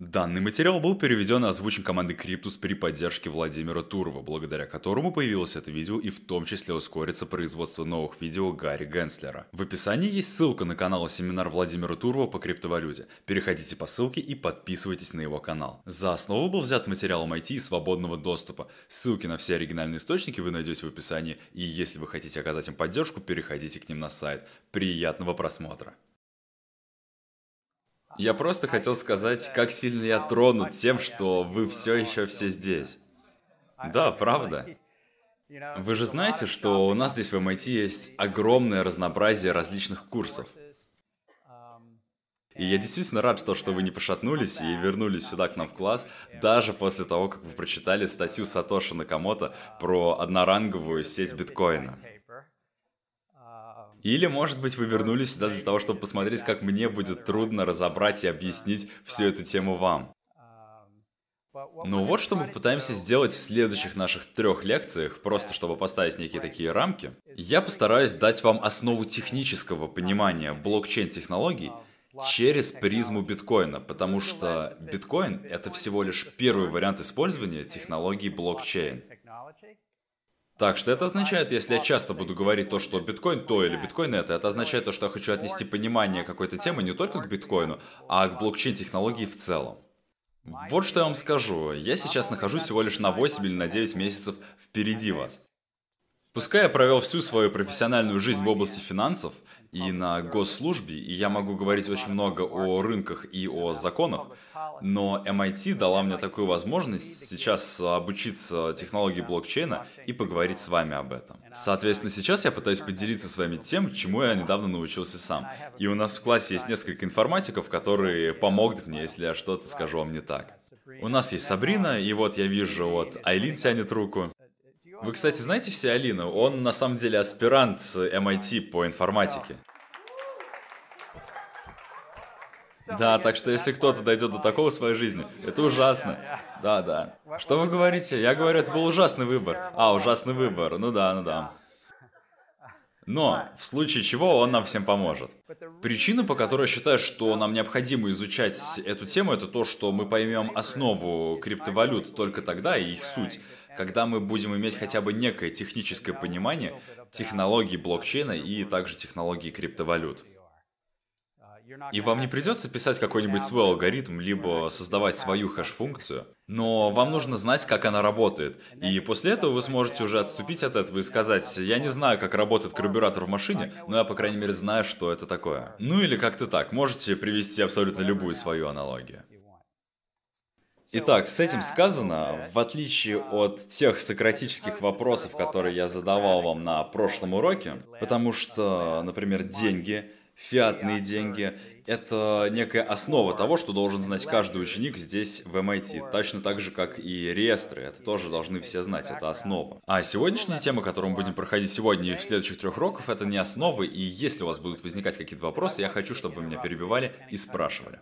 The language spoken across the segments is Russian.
Данный материал был переведен и озвучен командой Криптус при поддержке Владимира Турова, благодаря которому появилось это видео и в том числе ускорится производство новых видео Гарри Генслера. В описании есть ссылка на канал семинар Владимира Турова по криптовалюте. Переходите по ссылке и подписывайтесь на его канал. За основу был взят материал IT и свободного доступа. Ссылки на все оригинальные источники вы найдете в описании, и если вы хотите оказать им поддержку, переходите к ним на сайт. Приятного просмотра! Я просто хотел сказать, как сильно я тронут тем, что вы все еще все здесь. Да, правда. Вы же знаете, что у нас здесь в MIT есть огромное разнообразие различных курсов. И я действительно рад, что, что вы не пошатнулись и вернулись сюда к нам в класс, даже после того, как вы прочитали статью Сатоши Накамото про одноранговую сеть биткоина. Или, может быть, вы вернулись сюда для того, чтобы посмотреть, как мне будет трудно разобрать и объяснить всю эту тему вам. Ну вот что мы пытаемся сделать в следующих наших трех лекциях, просто чтобы поставить некие такие рамки. Я постараюсь дать вам основу технического понимания блокчейн-технологий через призму биткоина, потому что биткоин — это всего лишь первый вариант использования технологии блокчейн. Так что это означает, если я часто буду говорить то, что биткоин то или биткоин это, это означает то, что я хочу отнести понимание какой-то темы не только к биткоину, а к блокчейн-технологии в целом. Вот что я вам скажу. Я сейчас нахожусь всего лишь на 8 или на 9 месяцев впереди вас. Пускай я провел всю свою профессиональную жизнь в области финансов и на госслужбе, и я могу говорить очень много о рынках и о законах, но MIT дала мне такую возможность сейчас обучиться технологии блокчейна и поговорить с вами об этом. Соответственно, сейчас я пытаюсь поделиться с вами тем, чему я недавно научился сам. И у нас в классе есть несколько информатиков, которые помогут мне, если я что-то скажу вам не так. У нас есть Сабрина, и вот я вижу, вот Айлин тянет руку. Вы, кстати, знаете все Алину? Он на самом деле аспирант MIT по информатике. Да, так что если кто-то дойдет до такого в своей жизни, это ужасно. Да, да. Что вы говорите? Я говорю, это был ужасный выбор. А, ужасный выбор. Ну да, ну да. Но, в случае чего, он нам всем поможет. Причина, по которой я считаю, что нам необходимо изучать эту тему, это то, что мы поймем основу криптовалют только тогда и их суть, когда мы будем иметь хотя бы некое техническое понимание технологий блокчейна и также технологий криптовалют. И вам не придется писать какой-нибудь свой алгоритм, либо создавать свою хэш-функцию, но вам нужно знать, как она работает. И после этого вы сможете уже отступить от этого и сказать, я не знаю, как работает карбюратор в машине, но я, по крайней мере, знаю, что это такое. Ну или как-то так, можете привести абсолютно любую свою аналогию. Итак, с этим сказано, в отличие от тех сократических вопросов, которые я задавал вам на прошлом уроке, потому что, например, деньги — фиатные деньги. Это некая основа того, что должен знать каждый ученик здесь в MIT. Точно так же, как и реестры. Это тоже должны все знать, это основа. А сегодняшняя тема, которую мы будем проходить сегодня и в следующих трех уроков, это не основы. И если у вас будут возникать какие-то вопросы, я хочу, чтобы вы меня перебивали и спрашивали.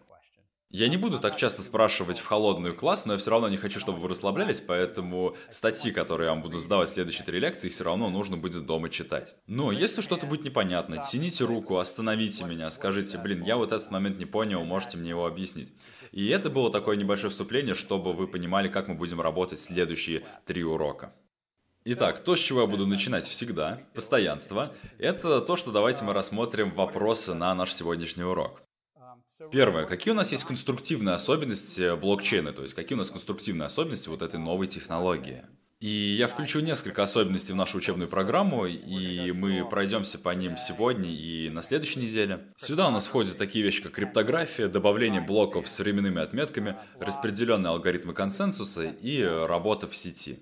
Я не буду так часто спрашивать в холодную класс, но я все равно не хочу, чтобы вы расслаблялись, поэтому статьи, которые я вам буду сдавать в следующие три лекции, все равно нужно будет дома читать. Но если что-то будет непонятно, тяните руку, остановите меня, скажите, блин, я вот этот момент не понял, можете мне его объяснить. И это было такое небольшое вступление, чтобы вы понимали, как мы будем работать следующие три урока. Итак, то, с чего я буду начинать всегда, постоянство, это то, что давайте мы рассмотрим вопросы на наш сегодняшний урок. Первое. Какие у нас есть конструктивные особенности блокчейна? То есть, какие у нас конструктивные особенности вот этой новой технологии? И я включу несколько особенностей в нашу учебную программу, и мы пройдемся по ним сегодня и на следующей неделе. Сюда у нас входят такие вещи, как криптография, добавление блоков с временными отметками, распределенные алгоритмы консенсуса и работа в сети.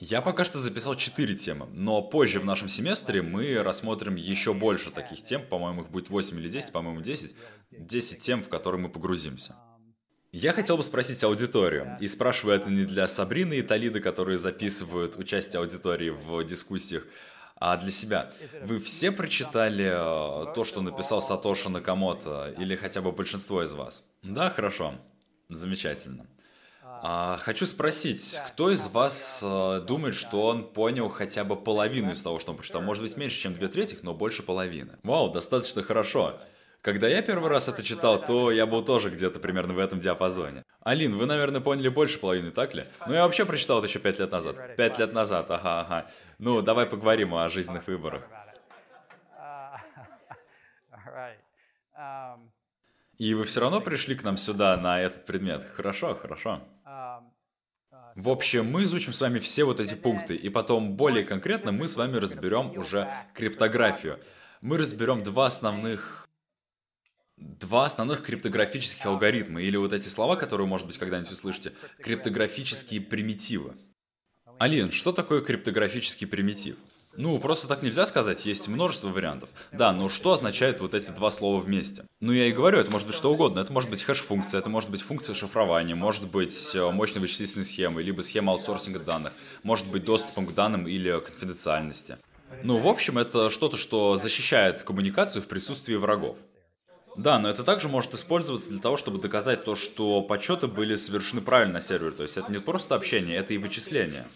Я пока что записал 4 темы, но позже в нашем семестре мы рассмотрим еще больше таких тем, по-моему, их будет 8 или 10, по-моему, 10. 10 тем, в которые мы погрузимся. Я хотел бы спросить аудиторию, и спрашиваю это не для Сабрины и Талиды, которые записывают участие аудитории в дискуссиях, а для себя. Вы все прочитали э, то, что написал Сатоши Накамото, или хотя бы большинство из вас? Да, хорошо. Замечательно. А, хочу спросить, кто из вас э, думает, что он понял хотя бы половину из того, что он прочитал? Может быть, меньше, чем две трети, но больше половины. Вау, достаточно хорошо. Когда я первый раз это читал, то я был тоже где-то примерно в этом диапазоне. Алин, вы, наверное, поняли больше половины, так ли? Ну, я вообще прочитал это еще пять лет назад. Пять лет назад, ага, ага. Ну, давай поговорим о жизненных выборах. И вы все равно пришли к нам сюда на этот предмет. Хорошо, хорошо. В общем, мы изучим с вами все вот эти пункты, и потом более конкретно мы с вами разберем уже криптографию. Мы разберем два основных два основных криптографических алгоритма, или вот эти слова, которые, может быть, когда-нибудь услышите, криптографические примитивы. Алин, что такое криптографический примитив? Ну, просто так нельзя сказать, есть множество вариантов. Да, но что означает вот эти два слова вместе? Ну, я и говорю, это может быть что угодно. Это может быть хэш-функция, это может быть функция шифрования, может быть э, мощной вычислительной схемой, либо схема аутсорсинга данных, может быть доступом к данным или конфиденциальности. Ну, в общем, это что-то, что защищает коммуникацию в присутствии врагов. Да, но это также может использоваться для того, чтобы доказать то, что подсчеты были совершены правильно на сервере. То есть это не просто общение, это и вычисление.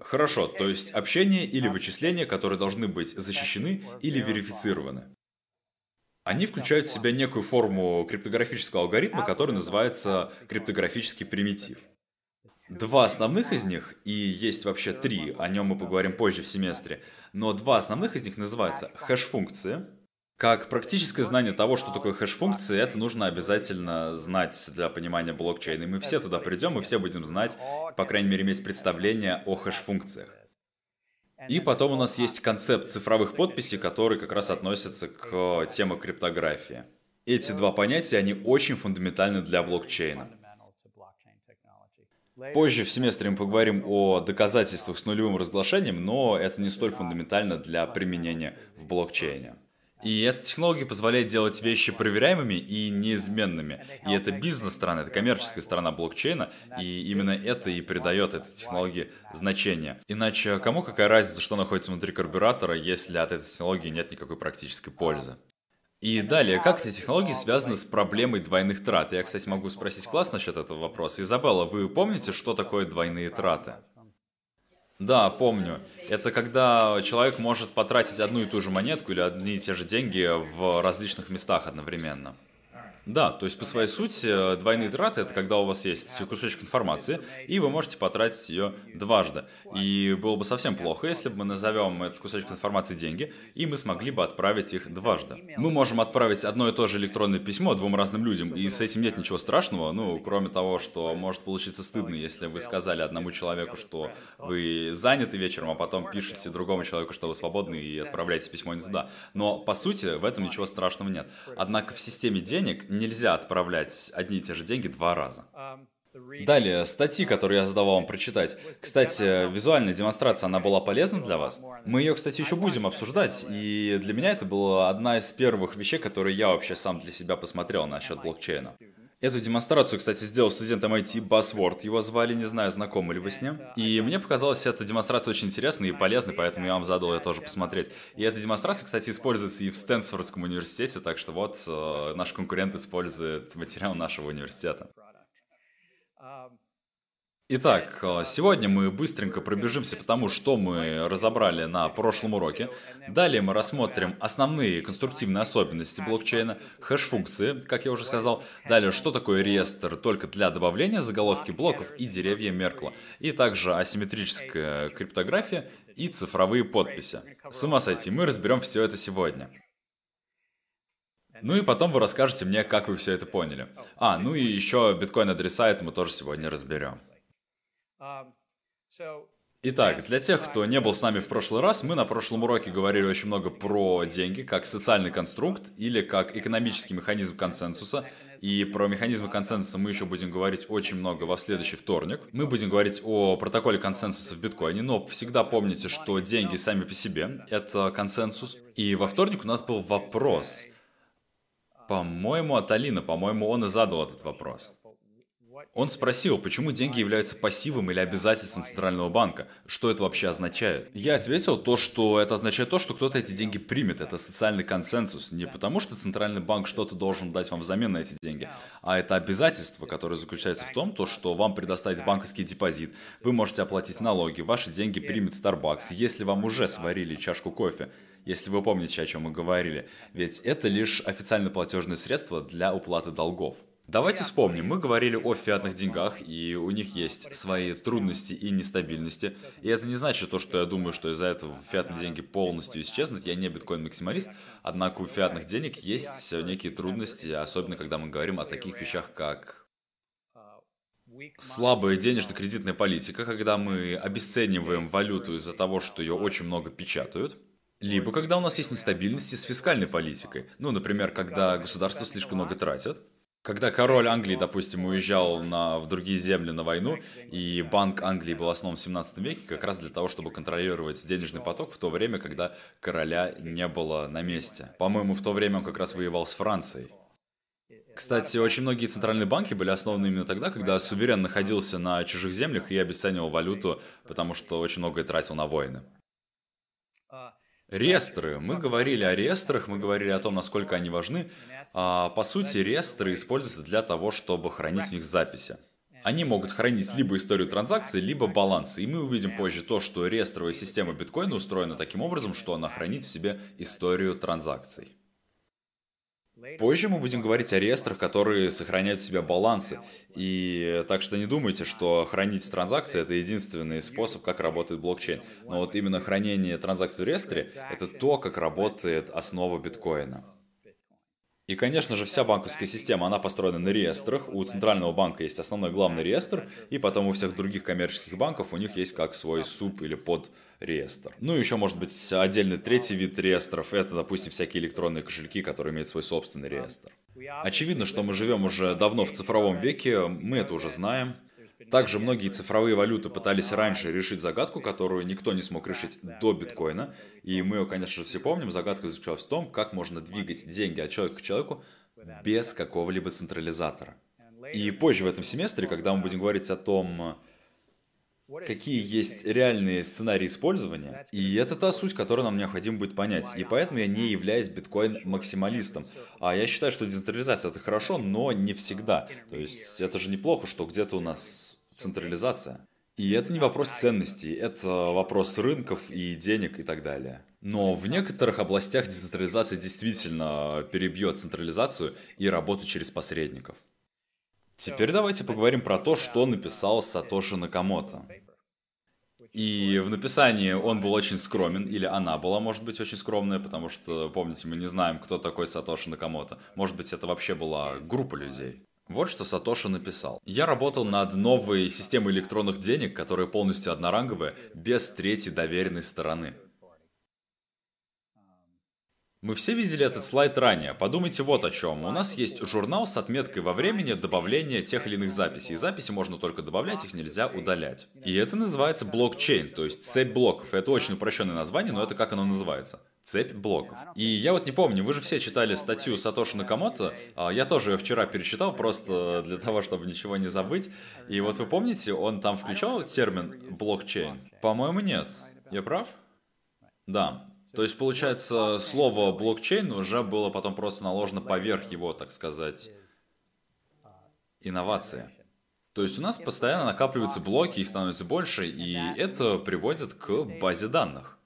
Хорошо, то есть общение или вычисления, которые должны быть защищены или верифицированы. Они включают в себя некую форму криптографического алгоритма, который называется криптографический примитив. Два основных из них, и есть вообще три, о нем мы поговорим позже в семестре, но два основных из них называются хэш-функции, как практическое знание того, что такое хэш-функции, это нужно обязательно знать для понимания блокчейна. И мы все туда придем, и все будем знать, по крайней мере, иметь представление о хэш-функциях. И потом у нас есть концепт цифровых подписей, который как раз относится к теме криптографии. Эти два понятия, они очень фундаментальны для блокчейна. Позже в семестре мы поговорим о доказательствах с нулевым разглашением, но это не столь фундаментально для применения в блокчейне. И эта технология позволяет делать вещи проверяемыми и неизменными. И это бизнес-сторона, это коммерческая сторона блокчейна, и именно это и придает этой технологии значение. Иначе кому какая разница, что находится внутри карбюратора, если от этой технологии нет никакой практической пользы? И далее, как эти технологии связаны с проблемой двойных трат? Я, кстати, могу спросить класс насчет этого вопроса. Изабелла, вы помните, что такое двойные траты? Да, помню. Это когда человек может потратить одну и ту же монетку или одни и те же деньги в различных местах одновременно. Да, то есть по своей сути двойные траты это когда у вас есть кусочек информации, и вы можете потратить ее дважды. И было бы совсем плохо, если бы мы назовем этот кусочек информации деньги, и мы смогли бы отправить их дважды. Мы можем отправить одно и то же электронное письмо двум разным людям, и с этим нет ничего страшного, ну, кроме того, что может получиться стыдно, если вы сказали одному человеку, что вы заняты вечером, а потом пишете другому человеку, что вы свободны, и отправляете письмо не туда. Но, по сути, в этом ничего страшного нет. Однако в системе денег нельзя отправлять одни и те же деньги два раза. Далее, статьи, которые я задавал вам прочитать. Кстати, визуальная демонстрация, она была полезна для вас? Мы ее, кстати, еще будем обсуждать, и для меня это была одна из первых вещей, которые я вообще сам для себя посмотрел насчет блокчейна. Эту демонстрацию, кстати, сделал студент MIT Buzzword. Его звали, не знаю, знакомы ли вы с ним. И мне показалась эта демонстрация очень интересной и полезной, поэтому я вам задал ее тоже посмотреть. И эта демонстрация, кстати, используется и в Стэнфордском университете, так что вот э, наш конкурент использует материал нашего университета. Итак, э, сегодня мы быстренько пробежимся по тому, что мы разобрали на прошлом уроке. Далее мы рассмотрим основные конструктивные особенности блокчейна, хэш-функции, как я уже сказал. Далее, что такое реестр только для добавления заголовки блоков и деревья Меркла. И также асимметрическая криптография и цифровые подписи. С ума сойти, мы разберем все это сегодня. Ну и потом вы расскажете мне, как вы все это поняли. А, ну и еще биткоин-адреса это мы тоже сегодня разберем. Итак, для тех, кто не был с нами в прошлый раз, мы на прошлом уроке говорили очень много про деньги как социальный конструкт или как экономический механизм консенсуса. И про механизмы консенсуса мы еще будем говорить очень много во следующий вторник. Мы будем говорить о протоколе консенсуса в биткоине, но всегда помните, что деньги сами по себе — это консенсус. И во вторник у нас был вопрос. По-моему, от Алина, по-моему, он и задал этот вопрос. Он спросил, почему деньги являются пассивом или обязательством Центрального банка. Что это вообще означает? Я ответил то, что это означает то, что кто-то эти деньги примет. Это социальный консенсус. Не потому, что Центральный банк что-то должен дать вам взамен на эти деньги, а это обязательство, которое заключается в том, то, что вам предоставит банковский депозит, вы можете оплатить налоги, ваши деньги примет Starbucks, если вам уже сварили чашку кофе. если вы помните, о чем мы говорили. Ведь это лишь официально платежное средство для уплаты долгов. Давайте вспомним, мы говорили о фиатных деньгах, и у них есть свои трудности и нестабильности. И это не значит то, что я думаю, что из-за этого фиатные деньги полностью исчезнут. Я не биткоин-максималист, однако у фиатных денег есть некие трудности, особенно когда мы говорим о таких вещах, как слабая денежно-кредитная политика, когда мы обесцениваем валюту из-за того, что ее очень много печатают. Либо когда у нас есть нестабильности с фискальной политикой. Ну, например, когда государство слишком много тратит. Когда король Англии, допустим, уезжал на, в другие земли на войну, и Банк Англии был основан в 17 веке как раз для того, чтобы контролировать денежный поток в то время, когда короля не было на месте. По-моему, в то время он как раз воевал с Францией. Кстати, очень многие центральные банки были основаны именно тогда, когда суверен находился на чужих землях и обесценивал валюту, потому что очень многое тратил на войны. Реестры. Мы говорили о реестрах, мы говорили о том, насколько они важны. А, по сути, реестры используются для того, чтобы хранить в них записи. Они могут хранить либо историю транзакций, либо балансы. И мы увидим позже то, что реестровая система биткоина устроена таким образом, что она хранит в себе историю транзакций. Позже мы будем говорить о реестрах, которые сохраняют в себе балансы. И так что не думайте, что хранить транзакции — это единственный способ, как работает блокчейн. Но вот именно хранение транзакций в реестре — это то, как работает основа биткоина. И, конечно же, вся банковская система, она построена на реестрах. У Центрального банка есть основной главный реестр, и потом у всех других коммерческих банков у них есть как свой суп или под реестр. Ну, еще может быть отдельный третий вид реестров. Это, допустим, всякие электронные кошельки, которые имеют свой собственный реестр. Очевидно, что мы живем уже давно в цифровом веке, мы это уже знаем. Также многие цифровые валюты пытались раньше решить загадку, которую никто не смог решить до биткоина. И мы ее, конечно же, все помним. Загадка заключалась в том, как можно двигать деньги от человека к человеку без какого-либо централизатора. И позже в этом семестре, когда мы будем говорить о том, какие есть реальные сценарии использования. И это та суть, которую нам необходимо будет понять. И поэтому я не являюсь биткоин-максималистом. А я считаю, что децентрализация это хорошо, но не всегда. То есть это же неплохо, что где-то у нас централизация. И это не вопрос ценностей, это вопрос рынков и денег и так далее. Но в некоторых областях децентрализация действительно перебьет централизацию и работу через посредников. Теперь давайте поговорим про то, что написал Сатоши Накамото. И в написании он был очень скромен, или она была, может быть, очень скромная, потому что, помните, мы не знаем, кто такой Сатоши Накамото. Может быть, это вообще была группа людей. Вот что Сатоши написал. Я работал над новой системой электронных денег, которая полностью одноранговая, без третьей доверенной стороны. Мы все видели этот слайд ранее. Подумайте вот о чем. У нас есть журнал с отметкой во времени добавления тех или иных записей. Записи можно только добавлять, их нельзя удалять. И это называется блокчейн, то есть цепь блоков. Это очень упрощенное название, но это как оно называется цепь блоков. И я вот не помню, вы же все читали статью Сатоши Накамото, а я тоже ее вчера перечитал, просто для того, чтобы ничего не забыть. И вот вы помните, он там включал термин блокчейн? По-моему, нет. Я прав? Да. То есть, получается, слово блокчейн уже было потом просто наложено поверх его, так сказать, инновации. То есть у нас постоянно накапливаются блоки, их становится больше, и это приводит к базе данных.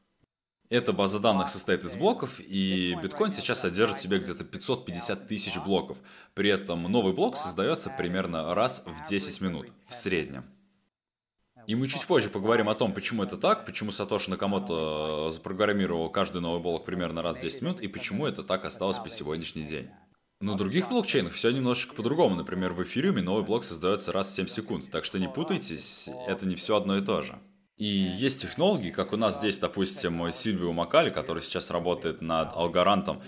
Эта база данных состоит из блоков, и биткоин сейчас содержит в себе где-то 550 тысяч блоков. При этом новый блок создается примерно раз в 10 минут, в среднем. И мы чуть позже поговорим о том, почему это так, почему Сатоши Накамото э, запрограммировал каждый новый блок примерно раз в 10 минут, и почему это так осталось по сегодняшний день. На других блокчейнах все немножечко по-другому. Например, в эфириуме новый блок создается раз в 7 секунд. Так что не путайтесь, это не все одно и то же. И есть технологии, как у нас здесь, допустим, Сильвио Макали, который сейчас работает над Алгарантом,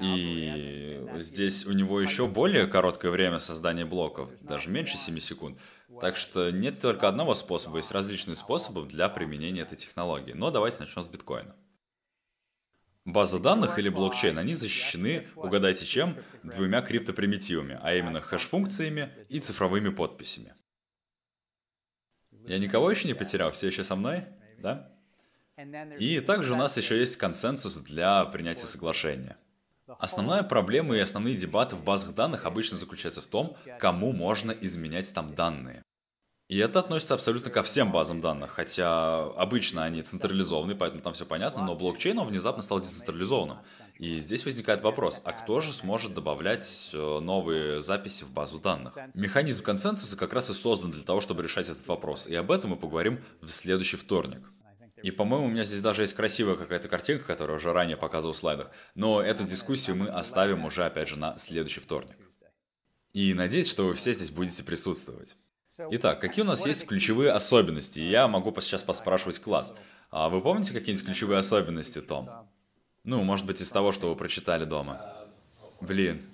и здесь у него еще более короткое время создания блоков, даже меньше 7 секунд. Так что нет только одного способа, есть различные способы для применения этой технологии. Но давайте начнем с биткоина. База данных или блокчейн, они защищены, угадайте чем, двумя криптопримитивами, а именно хэш-функциями и цифровыми подписями. Я никого еще не потерял, все еще со мной, да? И также у нас еще есть консенсус для принятия соглашения. Основная проблема и основные дебаты в базах данных обычно заключаются в том, кому можно изменять там данные. И это относится абсолютно ко всем базам данных, хотя обычно они централизованы, поэтому там все понятно, но блокчейн он внезапно стал децентрализованным. И здесь возникает вопрос, а кто же сможет добавлять э, новые записи в базу данных? Механизм консенсуса как раз и создан для того, чтобы решать этот вопрос, и об этом мы поговорим в следующий вторник. И, по-моему, у меня здесь даже есть красивая какая-то картинка, которую уже ранее показывал в слайдах, но эту дискуссию мы оставим уже, опять же, на следующий вторник. И надеюсь, что вы все здесь будете присутствовать. Итак, какие у нас есть ключевые особенности? Я могу сейчас поспрашивать класс. А вы помните какие-нибудь ключевые особенности, Том? Ну, может быть, из того, что вы прочитали дома. Блин.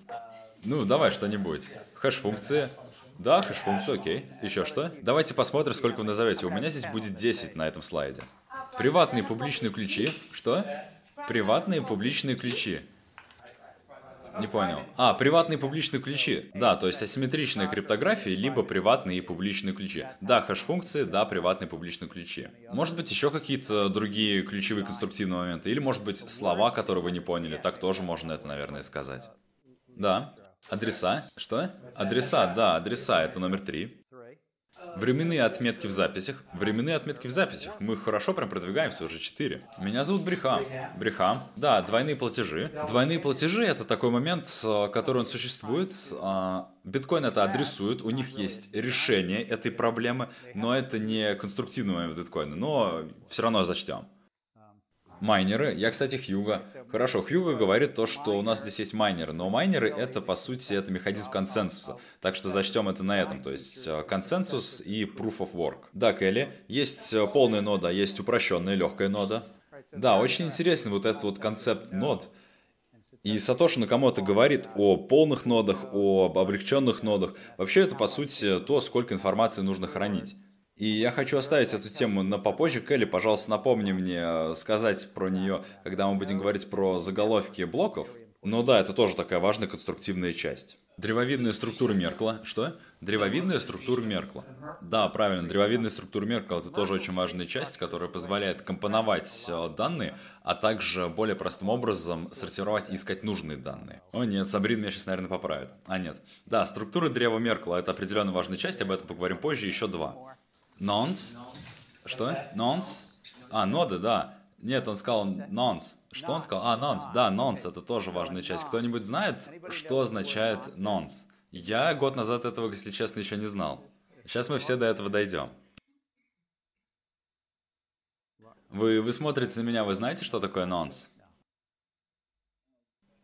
Ну, давай что-нибудь. Хэш-функции. Да, хэш-функции, окей. Еще что? Давайте посмотрим, сколько вы назовете. У меня здесь будет 10 на этом слайде. Приватные публичные ключи. Что? Приватные публичные ключи. Не понял. А, приватные и публичные ключи. Да, то есть асимметричная криптография, либо приватные и публичные ключи. Да, хэш-функции, да, приватные и публичные ключи. Может быть, еще какие-то другие ключевые конструктивные моменты. Или, может быть, слова, которые вы не поняли. Так тоже можно это, наверное, сказать. Да. Адреса. Что? Адреса, да, адреса. Это номер три. Временные отметки в записях. Временные отметки в записях. Мы хорошо прям продвигаемся, уже 4. Меня зовут Брехам. Брехам. Да, двойные платежи. Двойные платежи — это такой момент, который он существует. А, биткоин это адресует, у них есть решение этой проблемы, но это не конструктивный момент биткоина. Но все равно зачтем. Майнеры. Я, кстати, Хьюга. Хорошо, Хьюга говорит то, что у нас здесь есть майнеры, но майнеры это, по сути, это механизм консенсуса. Так что зачтем это на этом, то есть э, консенсус и proof of work. Да, Келли, есть э, полная нода, есть упрощенная легкая нода. Да, очень интересен вот этот вот концепт нод. И Сатоши Накамото говорит о полных нодах, о облегченных нодах. Вообще это, по сути, то, сколько информации нужно хранить. И я хочу оставить эту тему на попозже. Келли, пожалуйста, напомни мне э, сказать про нее, когда мы будем говорить про заголовки блоков. Ну да, это тоже такая важная конструктивная часть. Древовидная структура Меркла. Что? Древовидная структура Меркла. Да, правильно, древовидная структура Меркла это тоже очень важная часть, которая позволяет компоновать э, данные, а также более простым образом сортировать и искать нужные данные. О нет, Сабрин меня сейчас, наверное, поправит. А нет. Да, структура древа Меркла это определенно важная часть, об этом поговорим позже, еще два. Нонс? Что? Нонс? А, ноды, да. Нет, он сказал нонс. Что он сказал? А, нонс. Да, нонс, это тоже важная часть. Кто-нибудь знает, что означает нонс? Я год назад этого, если честно, еще не знал. Сейчас мы все до этого дойдем. Вы, вы смотрите на меня, вы знаете, что такое нонс?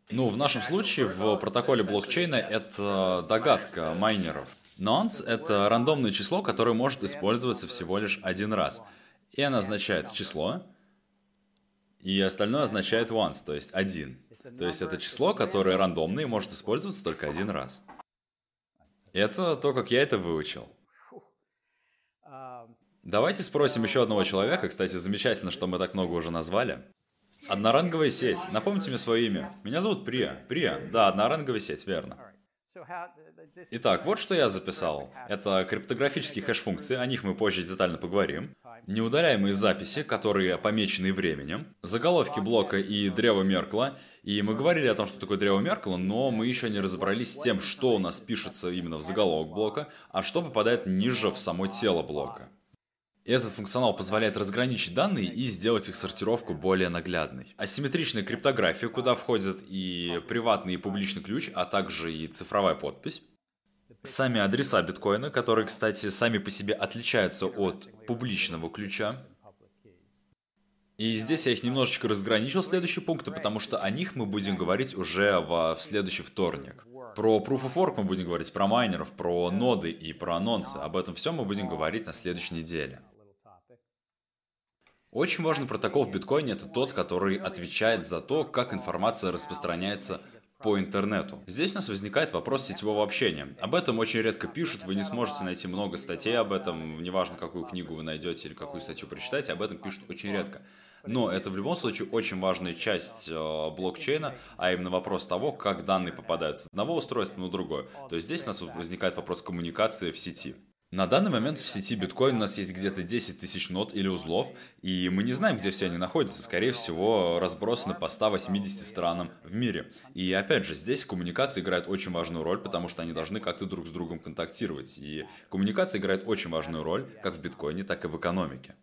Ну, в нашем случае, в протоколе блокчейна, это догадка майнеров. Nonce — это рандомное число, которое может использоваться всего лишь один раз. И оно означает число, и остальное означает once, то есть один. То есть это число, которое рандомное и может использоваться только один раз. Это то, как я это выучил. Давайте спросим еще одного человека. Кстати, замечательно, что мы так много уже назвали. Одноранговая сеть. Напомните мне свое имя. Меня зовут Прия. Прия. Да, одноранговая сеть, верно. Итак, вот что я записал. Это криптографические хэш-функции, о них мы позже детально поговорим. Неудаляемые записи, которые помечены временем. Заголовки блока и древо Меркла. И мы говорили о том, что такое древо Меркла, но мы еще не разобрались с тем, что у нас пишется именно в заголовок блока, а что попадает ниже в само тело блока. Этот функционал позволяет разграничить данные и сделать их сортировку более наглядной. Асимметричная криптография, куда входят и приватный и публичный ключ, а также и цифровая подпись. Сами адреса биткоина, которые, кстати, сами по себе отличаются от публичного ключа. И здесь я их немножечко разграничил, следующие пункты, потому что о них мы будем говорить уже в следующий вторник. Про Proof of Work мы будем говорить, про майнеров, про ноды и про анонсы. Об этом всем мы будем говорить на следующей неделе. Очень важный протокол в биткоине это тот, который отвечает за то, как информация распространяется по интернету. Здесь у нас возникает вопрос сетевого общения. Об этом очень редко пишут, вы не сможете найти много статей об этом, неважно, какую книгу вы найдете или какую статью прочитаете, об этом пишут очень редко. Но это в любом случае очень важная часть э, блокчейна, а именно вопрос того, как данные попадают с одного устройства на другое. То есть здесь у нас возникает вопрос коммуникации в сети. На данный момент в сети биткоин у нас есть где-то 10 тысяч нот или узлов, и мы не знаем, где все они находятся. Скорее всего, разбросаны по 180 странам в мире. И опять же, здесь коммуникация играет очень важную роль, потому что они должны как-то друг с другом контактировать. И коммуникация играет очень важную роль как в биткоине, так и в экономике.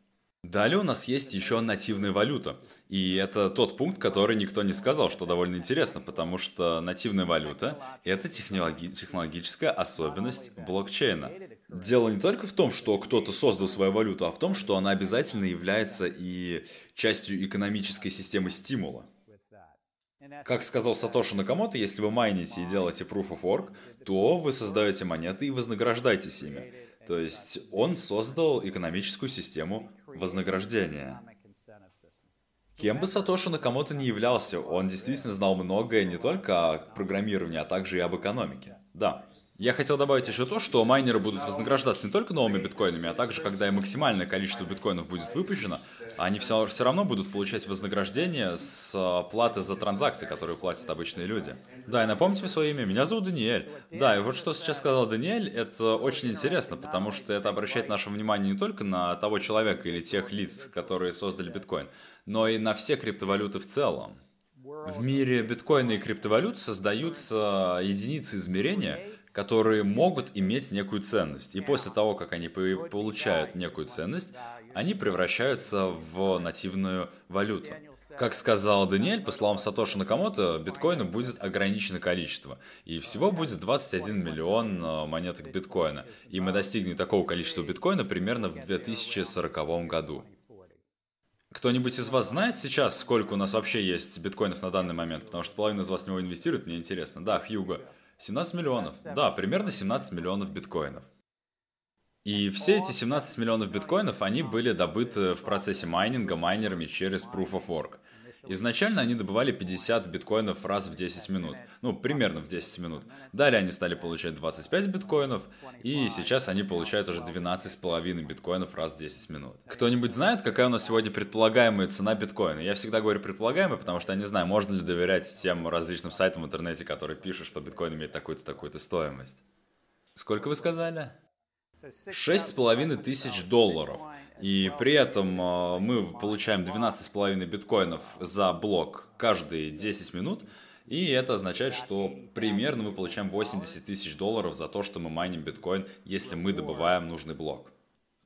Далее у нас есть еще нативная валюта. И это тот пункт, который никто не сказал, что довольно интересно, потому что нативная валюта — это технологи- технологическая особенность блокчейна. Дело не только в том, что кто-то создал свою валюту, а в том, что она обязательно является и частью экономической системы стимула. Как сказал Сатоши Накамото, если вы майните и делаете Proof of Work, то вы создаете монеты и вознаграждаетесь ими. То есть он создал экономическую систему вознаграждения. Кем бы Сатоши Накамото не являлся, он действительно знал многое не только о программировании, а также и об экономике. Да. Я хотел добавить еще то, что майнеры будут вознаграждаться не только новыми биткоинами, а также, когда и максимальное количество биткоинов будет выпущено, они все, все равно будут получать вознаграждение с э, платы за транзакции, которые платят обычные люди. Да, и напомните мне свое имя, меня зовут Даниэль. Да, и вот что сейчас сказал Даниэль, это очень интересно, потому что это обращает наше внимание не только на того человека или тех лиц, которые создали биткоин, но и на все криптовалюты в целом. В мире биткоина и криптовалют создаются единицы измерения, которые могут иметь некую ценность. И после того, как они получают некую ценность, они превращаются в нативную валюту. Как сказал Даниэль, по словам Сатоши Накамото, биткоина будет ограниченное количество. И всего будет 21 миллион э, монеток биткоина. И мы достигнем такого количества биткоина примерно в 2040 году. Кто-нибудь из вас знает сейчас, сколько у нас вообще есть биткоинов на данный момент? Потому что половина из вас в него инвестирует, мне интересно. Да, Хьюго. 17 миллионов. Да, примерно 17 миллионов биткоинов. И все эти 17 миллионов биткоинов, они были добыты в процессе майнинга майнерами через Proof of Work. Изначально они добывали 50 биткоинов раз в 10 минут. Ну, примерно в 10 минут. Далее они стали получать 25 биткоинов, и сейчас они получают уже 12,5 биткоинов раз в 10 минут. Кто-нибудь знает, какая у нас сегодня предполагаемая цена биткоина? Я всегда говорю предполагаемая, потому что я не знаю, можно ли доверять тем различным сайтам в интернете, которые пишут, что биткоин имеет такую-то, такую-то стоимость. Сколько вы сказали? Шесть с половиной тысяч долларов. И при этом а, мы получаем 12,5 биткоинов за блок каждые 10 минут. И это означает, что примерно мы получаем 80 тысяч долларов за то, что мы майним биткоин, если мы добываем нужный блок.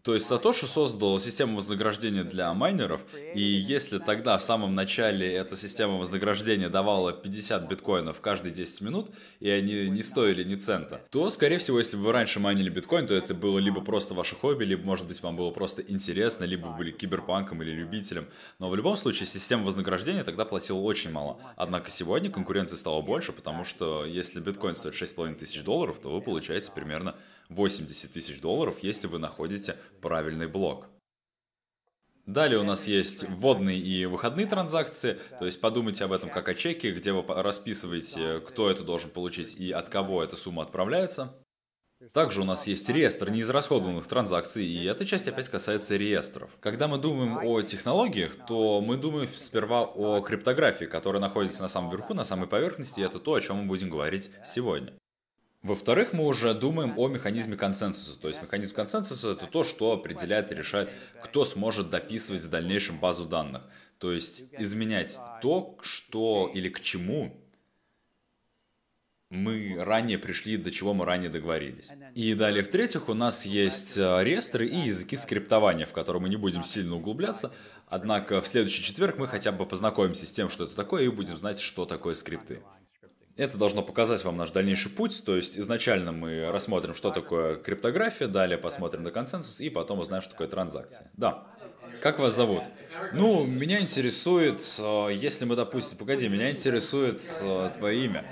То есть Сатоши создал систему вознаграждения для майнеров, и если тогда в самом начале эта система вознаграждения давала 50 биткоинов каждые 10 минут, и они не стоили ни цента, то, скорее всего, если вы раньше майнили биткоин, то это было либо просто ваше хобби, либо, может быть, вам было просто интересно, либо вы были киберпанком или любителем. Но в любом случае, система вознаграждения тогда платила очень мало. Однако сегодня конкуренции стало больше, потому что если биткоин стоит 6,5 тысяч долларов, то вы получаете примерно 80 тысяч долларов, если вы находите правильный блок. Далее у нас есть вводные и выходные транзакции, то есть подумайте об этом как о чеке, где вы расписываете, кто это должен получить и от кого эта сумма отправляется. Также у нас есть реестр неизрасходованных транзакций, и эта часть опять касается реестров. Когда мы думаем о технологиях, то мы думаем сперва о криптографии, которая находится на самом верху, на самой поверхности, и это то, о чем мы будем говорить сегодня. Во-вторых, мы уже думаем о механизме консенсуса. То есть механизм консенсуса это то, что определяет и решает, кто сможет дописывать в дальнейшем базу данных. То есть изменять то, что или к чему мы ранее пришли, до чего мы ранее договорились. И далее, в-третьих, у нас есть э, реестры и языки скриптования, в которые мы не будем сильно углубляться. Однако в следующий четверг мы хотя бы познакомимся с тем, что это такое, и будем знать, что такое скрипты. Это должно показать вам наш дальнейший путь, то есть изначально мы рассмотрим, что такое криптография, далее посмотрим на консенсус и потом узнаем, что такое транзакция. Да. Как вас зовут? Ну, меня интересует, э, если мы, допустим, погоди, меня интересует э, твое имя.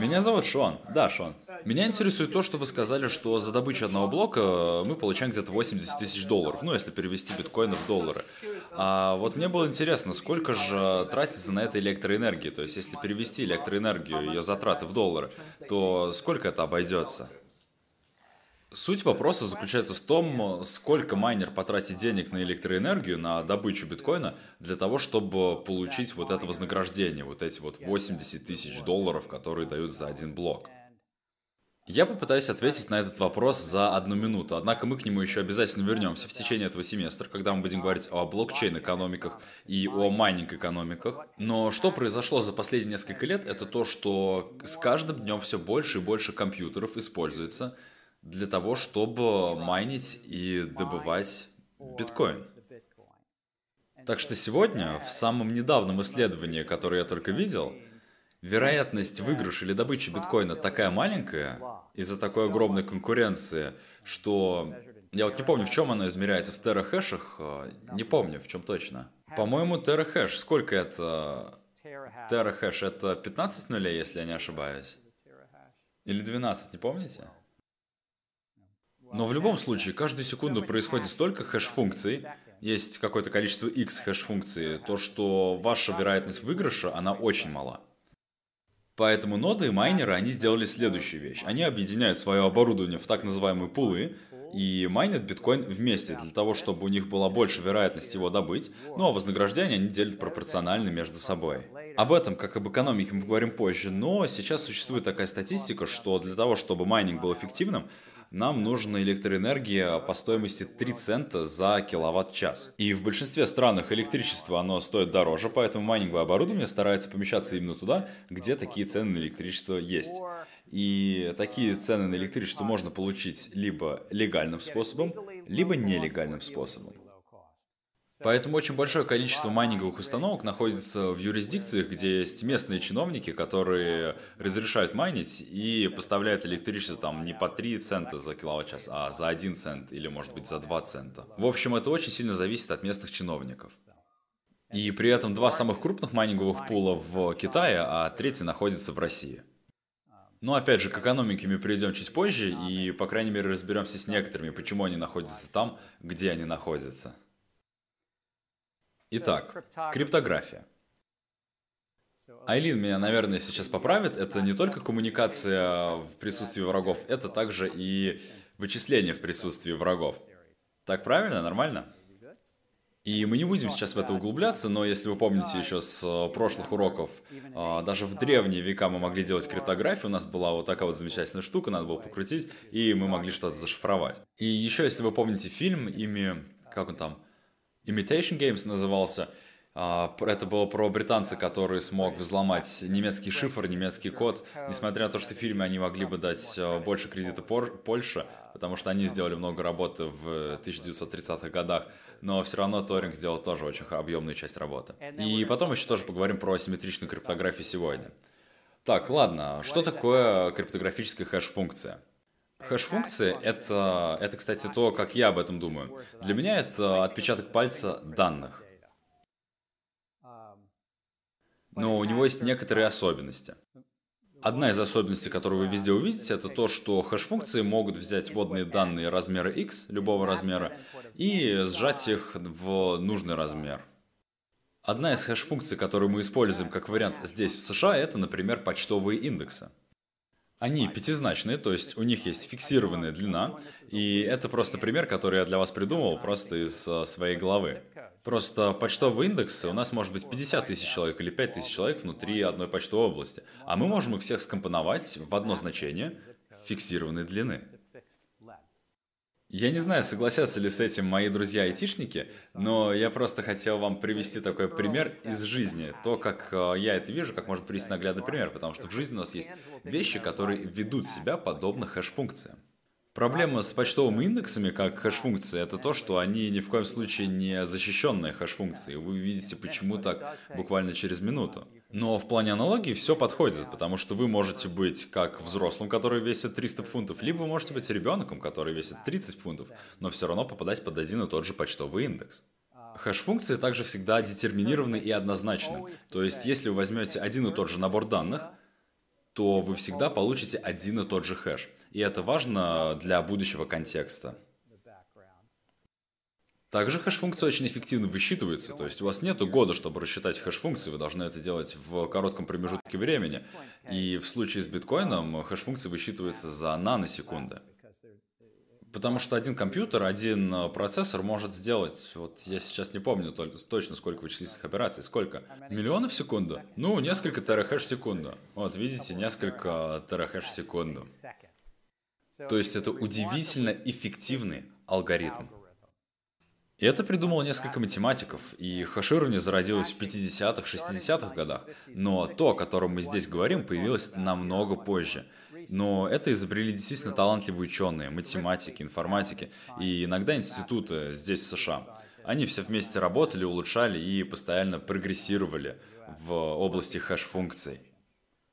Меня зовут Шон. Да, Шон. Меня интересует то, что вы сказали, что за добычу одного блока э, мы получаем где-то 80 тысяч долларов, ну, если перевести биткоины в доллары. А вот мне было интересно, сколько же тратится на это электроэнергии? То есть, если перевести электроэнергию, ее затраты в доллары, то сколько это обойдется? Суть вопроса заключается в том, сколько майнер потратит денег на электроэнергию, на добычу биткоина, для того, чтобы получить вот это вознаграждение, вот эти вот 80 тысяч долларов, которые дают за один блок. Я попытаюсь ответить на этот вопрос за одну минуту, однако мы к нему еще обязательно вернемся в течение этого семестра, когда мы будем говорить о блокчейн-экономиках и о майнинг-экономиках. Но что произошло за последние несколько лет, это то, что с каждым днем все больше и больше компьютеров используется для того, чтобы майнить и добывать биткоин. Так что сегодня, в самом недавнем исследовании, которое я только видел, вероятность выигрыша или добычи биткоина такая маленькая из-за такой огромной конкуренции, что я вот не помню, в чем она измеряется, в терахэшах, а, не помню, в чем точно. По-моему, терахэш, сколько это? Терахэш это 15 нулей, если я не ошибаюсь. Или 12, не помните? Но в любом случае, каждую секунду происходит столько хэш-функций, есть какое-то количество x хэш-функций, то что ваша вероятность выигрыша, она очень мала. Поэтому ноды и майнеры, они сделали следующую вещь. Они объединяют свое оборудование в так называемые пулы и майнят биткоин вместе для того, чтобы у них была больше вероятность его добыть, ну а вознаграждение они делят пропорционально между собой. Об этом, как об экономике, мы поговорим позже, но сейчас существует такая статистика, что для того, чтобы майнинг был эффективным, нам нужна электроэнергия по стоимости 3 цента за киловатт-час. И в большинстве странах электричество оно стоит дороже, поэтому майнинговое оборудование старается помещаться именно туда, где такие цены на электричество есть. И такие цены на электричество можно получить либо легальным способом, либо нелегальным способом. Поэтому очень большое количество майнинговых установок находится в юрисдикциях, где есть местные чиновники, которые разрешают майнить и поставляют электричество там не по 3 цента за киловатт-час, а за 1 цент или, может быть, за 2 цента. В общем, это очень сильно зависит от местных чиновников. И при этом два самых крупных майнинговых пула в Китае, а третий находится в России. Но опять же, к экономике мы перейдем чуть позже, и, по крайней мере, разберемся с некоторыми, почему они находятся там, где они находятся. Итак, криптография. Айлин меня, наверное, сейчас поправит. Это не только коммуникация в присутствии врагов, это также и вычисление в присутствии врагов. Так правильно? Нормально? И мы не будем сейчас в это углубляться, но если вы помните еще с э, прошлых уроков, а, даже в древние века мы могли делать криптографию, у нас была вот такая вот замечательная штука, надо было покрутить, и мы могли что-то зашифровать. И еще, если вы помните фильм, ими, как он там, Imitation Games назывался. А, это было про британца, который смог взломать немецкий шифр, немецкий код. Несмотря на то, что в фильме они могли бы дать а, больше кредита Польше, потому что они сделали много работы в 1930-х годах, но все равно Торинг сделал тоже очень объемную часть работы. И потом еще тоже поговорим про асимметричную криптографию сегодня. Так, ладно, что такое криптографическая хэш-функция? Хэш-функции — это, это, кстати, то, как я об этом думаю. Для меня это отпечаток пальца данных. Но у него есть некоторые особенности. Одна из особенностей, которую вы везде увидите, это то, что хэш-функции могут взять вводные данные размера x, любого размера, и сжать их в нужный размер. Одна из хэш-функций, которую мы используем как вариант здесь, в США, это, например, почтовые индексы. Они пятизначные, то есть у них есть фиксированная длина, и это просто пример, который я для вас придумал просто из э, своей головы. Просто почтовый индекс, у нас может быть 50 тысяч человек или 5 тысяч человек внутри одной почтовой области, а мы можем их всех скомпоновать в одно значение фиксированной длины. Я не знаю, согласятся ли с этим мои друзья-айтишники, но я просто хотел вам привести такой пример из жизни. То, как э, я это вижу, как можно привести наглядный пример, потому что в жизни у нас есть вещи, которые ведут себя подобно хэш-функциям. Проблема с почтовыми индексами как хэш-функции это то, что они ни в коем случае не защищенные хэш-функции. Вы увидите, почему так буквально через минуту. Но в плане аналогии все подходит, потому что вы можете быть как взрослым, который весит 300 фунтов, либо вы можете быть ребенком, который весит 30 фунтов, но все равно попадать под один и тот же почтовый индекс. Хэш-функции также всегда детерминированы и однозначны. То есть, если вы возьмете один и тот же набор данных, то вы всегда получите один и тот же хэш. И это важно для будущего контекста. Также хэш-функции очень эффективно высчитываются, то есть у вас нет года, чтобы рассчитать хэш-функции, вы должны это делать в коротком промежутке времени. И в случае с биткоином хэш-функции высчитываются за наносекунды. Потому что один компьютер, один процессор может сделать, вот я сейчас не помню точно сколько вычислительных операций, сколько? Миллионы в секунду? Ну, несколько терахэш в секунду. Вот, видите, несколько терахэш в секунду. То есть это удивительно эффективный алгоритм. И это придумало несколько математиков, и хеширование зародилось в 50-х, 60-х годах. Но то, о котором мы здесь говорим, появилось намного позже. Но это изобрели действительно талантливые ученые, математики, информатики и иногда институты здесь, в США. Они все вместе работали, улучшали и постоянно прогрессировали в области хэш-функций.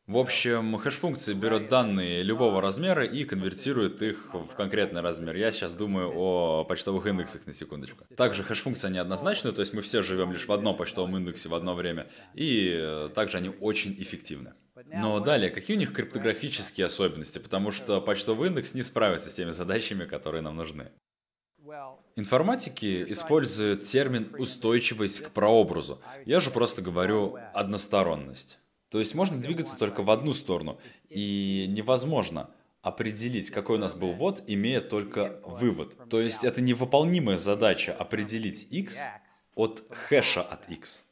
В общем, хэш-функция берет данные любого размера и конвертирует их в конкретный размер. Я сейчас думаю о почтовых индексах на секундочку. Также хэш-функция неоднозначная, то есть мы все живем лишь в одном почтовом индексе в одно время, и э, также они очень эффективны. Но далее, какие у них криптографические особенности? Потому что почтовый индекс не справится с теми задачами, которые нам нужны. Информатики используют термин «устойчивость к прообразу». Я же просто говорю «односторонность». То есть можно двигаться только в одну сторону, и невозможно определить, какой у нас был ввод, имея только вывод. То есть это невыполнимая задача определить x от хэша от x.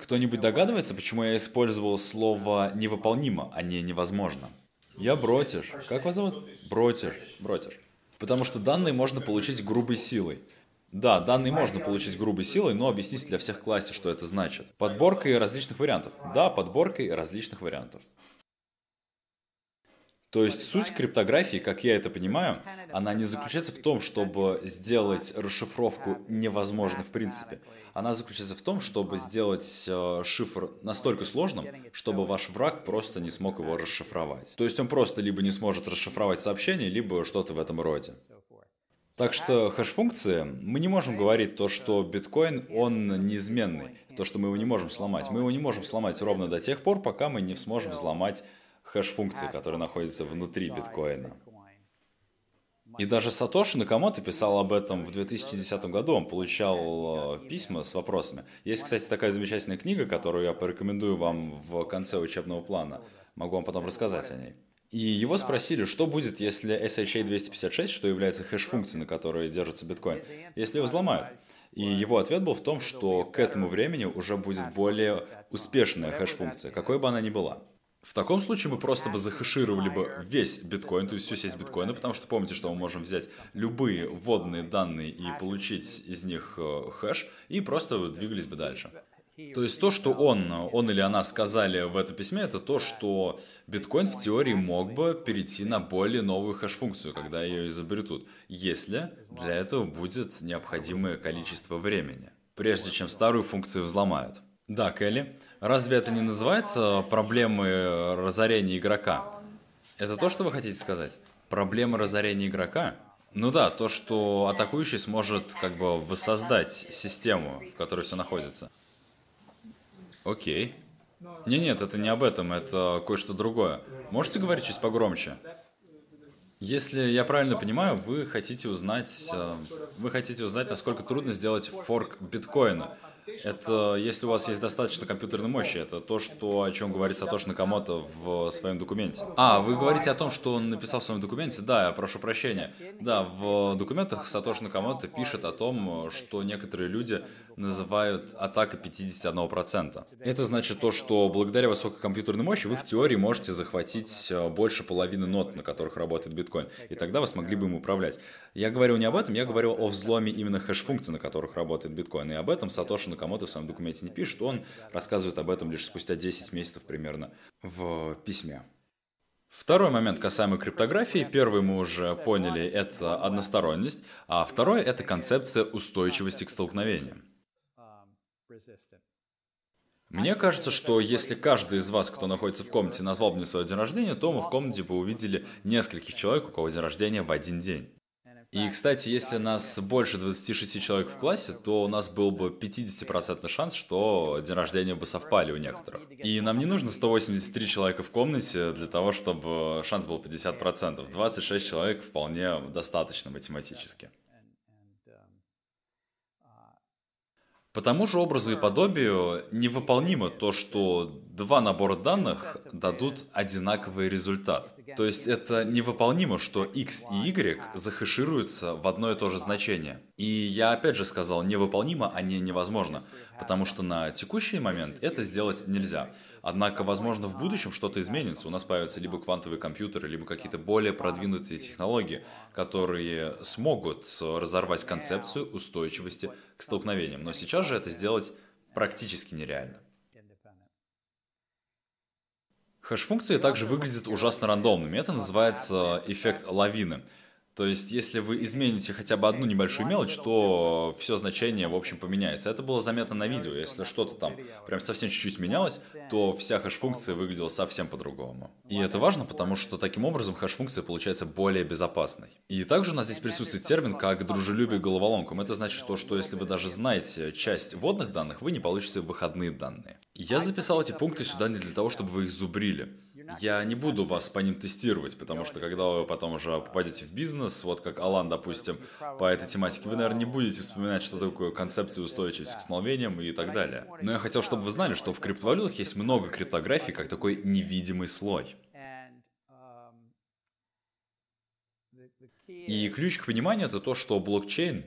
Кто-нибудь догадывается, почему я использовал слово «невыполнимо», а не «невозможно»? Я бротер. Как вас зовут? Бротер. Бротер. Потому что данные можно получить грубой силой. Да, данные можно получить грубой силой, но объясните для всех классе, что это значит. Подборкой различных вариантов. Да, подборкой различных вариантов. То есть суть криптографии, как я это понимаю, она не заключается в том, чтобы сделать расшифровку невозможной в принципе. Она заключается в том, чтобы сделать э, шифр настолько сложным, чтобы ваш враг просто не смог его расшифровать. То есть он просто либо не сможет расшифровать сообщение, либо что-то в этом роде. Так что хэш-функции, мы не можем говорить то, что биткоин, он неизменный, то, что мы его не можем сломать. Мы его не можем сломать ровно до тех пор, пока мы не сможем взломать хэш-функции, которые находятся внутри биткоина. И даже Сатоши Накамото писал об этом в 2010 году, он получал э, письма с вопросами. Есть, кстати, такая замечательная книга, которую я порекомендую вам в конце учебного плана. Могу вам потом рассказать о ней. И его спросили, что будет, если SHA-256, что является хэш-функцией, на которой держится биткоин, если его взломают. И его ответ был в том, что к этому времени уже будет более успешная хэш-функция, какой бы она ни была. В таком случае мы просто бы захэшировали бы весь биткоин, то есть всю сеть биткоина, потому что помните, что мы можем взять любые вводные данные и получить из них э, хэш, и просто двигались бы дальше. То есть то, что он, он или она сказали в этом письме, это то, что биткоин в теории мог бы перейти на более новую хэш-функцию, когда ее изобретут, если для этого будет необходимое количество времени, прежде чем старую функцию взломают. Да, Келли, разве это не называется проблемы разорения игрока? Это то, что вы хотите сказать? Проблема разорения игрока? Ну да, то, что атакующий сможет как бы воссоздать систему, в которой все находится. Окей. Не, нет, это не об этом, это кое-что другое. Можете говорить чуть погромче? Если я правильно понимаю, вы хотите узнать, э, вы хотите узнать, насколько трудно сделать форк биткоина. Это если у вас есть достаточно компьютерной мощи. Это то, что, о чем говорит Сатош Накамото в своем документе. А, вы говорите о том, что он написал в своем документе? Да, я прошу прощения. Да, в документах Сатош Накамото пишет о том, что некоторые люди называют атака 51%. Это значит то, что благодаря высокой компьютерной мощи вы в теории можете захватить э, больше половины нот, на которых работает биткоин. И тогда вы смогли бы им управлять. Я говорил не об этом, я говорил о взломе именно хэш-функций, на которых работает биткоин. И об этом Сатоши Накамото в своем документе не пишет, он рассказывает об этом лишь спустя 10 месяцев примерно в письме. Второй момент касаемо криптографии, первый мы уже поняли, это односторонность, а второй это концепция устойчивости к столкновениям. Мне кажется, что если каждый из вас, кто находится в комнате, назвал бы мне свое день рождения, то мы в комнате бы увидели нескольких человек, у кого день рождения в один день. И, кстати, если нас больше 26 человек в классе, то у нас был бы 50% шанс, что день рождения бы совпали у некоторых. И нам не нужно 183 человека в комнате для того, чтобы шанс был 50%. 26 человек вполне достаточно математически. По тому же образу и подобию невыполнимо то, что два набора данных дадут одинаковый результат. То есть это невыполнимо, что x и y захэшируются в одно и то же значение. И я опять же сказал невыполнимо, а не невозможно, потому что на текущий момент это сделать нельзя. Однако, возможно, в будущем что-то изменится. У нас появятся либо квантовые компьютеры, либо какие-то более продвинутые технологии, которые смогут разорвать концепцию устойчивости к столкновениям. Но сейчас же это сделать практически нереально. Хэш-функции также выглядят ужасно рандомными. Это называется эффект лавины. То есть, если вы измените хотя бы одну небольшую мелочь, то все значение, в общем, поменяется. Это было заметно на видео. Если что-то там прям совсем чуть-чуть менялось, то вся хэш-функция выглядела совсем по-другому. И это важно, потому что таким образом хэш-функция получается более безопасной. И также у нас здесь присутствует термин как дружелюбие головоломкам. Это значит то, что если вы даже знаете часть вводных данных, вы не получите выходные данные. Я записал эти пункты сюда не для того, чтобы вы их зубрили. Я не буду вас по ним тестировать, потому что когда вы потом уже попадете в бизнес, вот как Алан, допустим, по этой тематике, вы, наверное, не будете вспоминать, что такое концепция устойчивости к столкновениям и так далее. Но я хотел, чтобы вы знали, что в криптовалютах есть много криптографии, как такой невидимый слой. И ключ к пониманию это то, что блокчейн,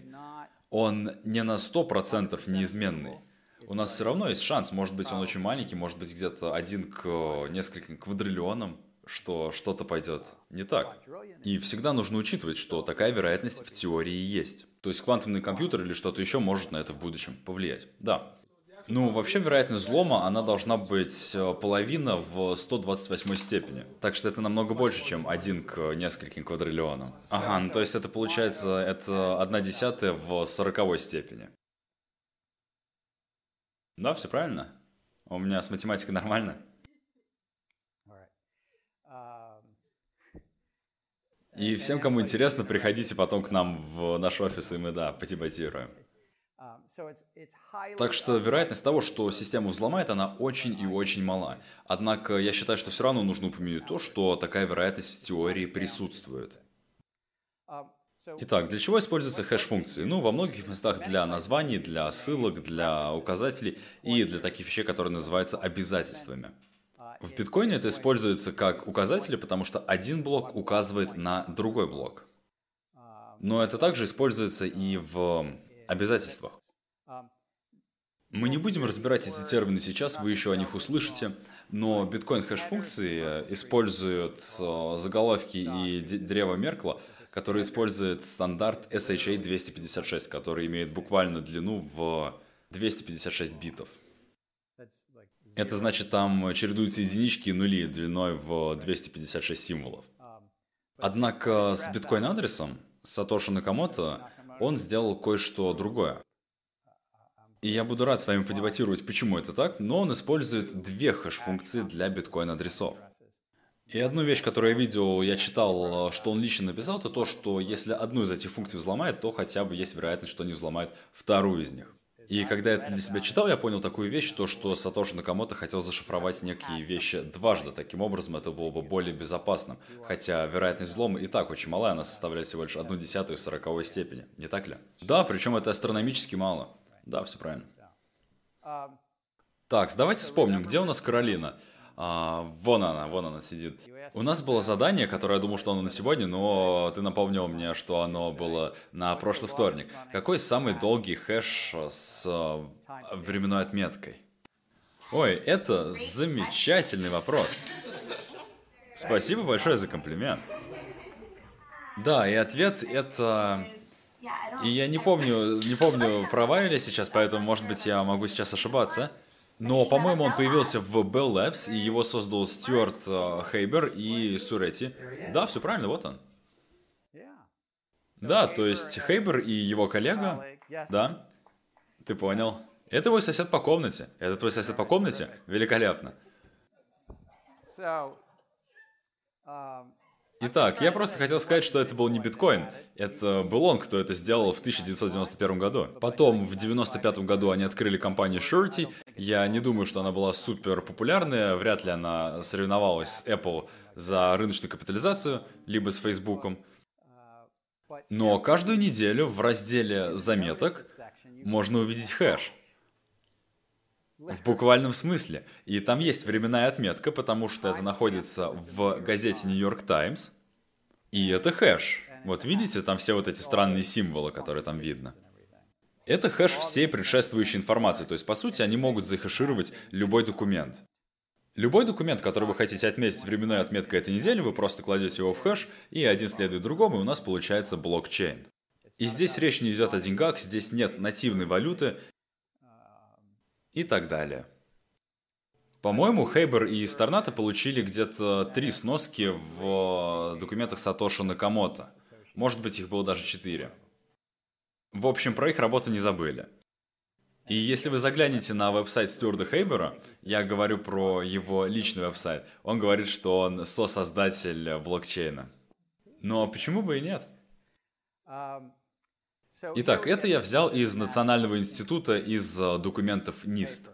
он не на 100% неизменный. У нас все равно есть шанс, может быть, он очень маленький, может быть, где-то один к нескольким квадриллионам, что что-то пойдет не так. И всегда нужно учитывать, что такая вероятность в теории есть. То есть квантовый компьютер или что-то еще может на это в будущем повлиять. Да. Ну, вообще, вероятность взлома, она должна быть э, половина в 128 степени. Так что это намного больше, чем один к нескольким квадриллионам. Ага, ну то есть это получается, это одна десятая в сороковой степени. Да, все правильно. У меня с математикой нормально. И всем, кому интересно, приходите потом к нам в наш офис, и мы, да, подебатируем. Так что вероятность того, что систему взломает, она очень и очень мала. Однако я считаю, что все равно нужно упомянуть то, что такая вероятность в теории присутствует. Итак, для чего используются хэш-функции? Ну, во многих местах для названий, для ссылок, для указателей и для таких вещей, которые называются обязательствами. В биткоине это используется как указатели, потому что один блок указывает на другой блок. Но это также используется и в обязательствах. Мы не будем разбирать эти термины сейчас, вы еще о них услышите, но биткоин хэш-функции используют э, заголовки и древо Меркла который использует стандарт SHA 256, который имеет буквально длину в 256 битов. Это значит, там чередуются единички и нули длиной в 256 символов. Однако с биткоин-адресом Сатоши Накамото он сделал кое-что другое. И я буду рад с вами подебатировать, почему это так, но он использует две хэш-функции для биткоин-адресов. И одну вещь, которую я видел, я читал, что он лично написал, это то, что если одну из этих функций взломает, то хотя бы есть вероятность, что они взломают вторую из них. И когда я это для себя читал, я понял такую вещь, то, что Сатоши Накамото хотел зашифровать некие вещи дважды. Таким образом, это было бы более безопасным. Хотя вероятность взлома и так очень малая, она составляет всего лишь одну десятую сороковой степени. Не так ли? Да, причем это астрономически мало. Да, все правильно. Так, давайте вспомним, где у нас Каролина? А, вон она, вон она сидит. У нас было задание, которое я думал, что оно на сегодня, но ты напомнил мне, что оно было на прошлый вторник. Какой самый долгий хэш с а, временной отметкой? Ой, это замечательный вопрос. Спасибо большое за комплимент. Да, и ответ это... И я не помню, не помню, права ли сейчас, поэтому, может быть, я могу сейчас ошибаться. Но, по-моему, он появился в Bell Labs, и его создал Стюарт э, Хейбер и Сурети. Да, все правильно, вот он. Да, то есть Хейбер и его коллега, да, ты понял. Это твой сосед по комнате. Это твой сосед по комнате? Великолепно. Итак, я просто хотел сказать, что это был не биткоин. Это был он, кто это сделал в 1991 году. Потом, в 1995 году они открыли компанию Surety. Я не думаю, что она была супер популярная. Вряд ли она соревновалась с Apple за рыночную капитализацию, либо с Facebook. Но каждую неделю в разделе заметок можно увидеть хэш. В буквальном смысле. И там есть временная отметка, потому что это находится в газете New York Times. И это хэш. Вот видите, там все вот эти странные символы, которые там видно. Это хэш всей предшествующей информации. То есть, по сути, они могут захэшировать любой документ. Любой документ, который вы хотите отметить временной отметкой этой недели, вы просто кладете его в хэш, и один следует другому, и у нас получается блокчейн. И здесь речь не идет о деньгах, здесь нет нативной валюты и так далее. По-моему, Хейбер и Старната получили где-то три сноски в документах Сатоши Накамото. Может быть, их было даже четыре. В общем, про их работу не забыли. И если вы заглянете на веб-сайт Стюарда Хейбера, я говорю про его личный веб-сайт, он говорит, что он сосоздатель блокчейна. Но почему бы и нет? Итак, это я взял из Национального института из э, документов NIST.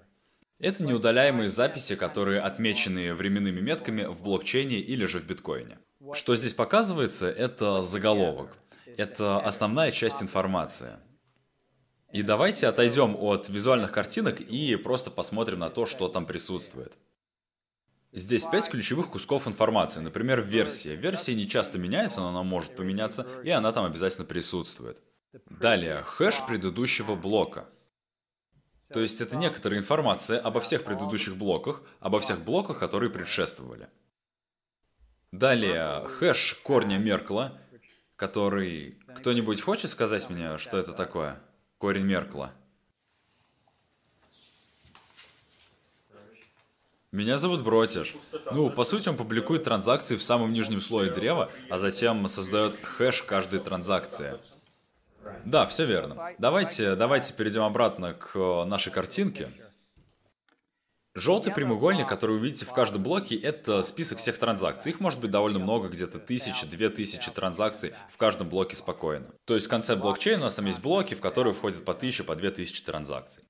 Это неудаляемые записи, которые отмечены временными метками в блокчейне или же в биткоине. Что здесь показывается, это заголовок. Это основная часть информации. И давайте отойдем от визуальных картинок и просто посмотрим на то, что там присутствует. Здесь пять ключевых кусков информации. Например, версия. Версия не часто меняется, но она может поменяться, и она там обязательно присутствует. Далее, хэш предыдущего блока. То есть это некоторая информация обо всех предыдущих блоках, обо всех блоках, которые предшествовали. Далее, хэш корня Меркла, который... Кто-нибудь хочет сказать мне, что это такое? Корень Меркла. Меня зовут Бротиш. Ну, по сути, он публикует транзакции в самом нижнем слое древа, а затем создает хэш каждой транзакции. Да, все верно. Давайте, давайте перейдем обратно к нашей картинке. Желтый прямоугольник, который вы видите в каждом блоке, это список всех транзакций. Их может быть довольно много, где-то тысячи, две тысячи транзакций в каждом блоке спокойно. То есть в конце блокчейна у нас там есть блоки, в которые входят по тысяче, по две тысячи транзакций.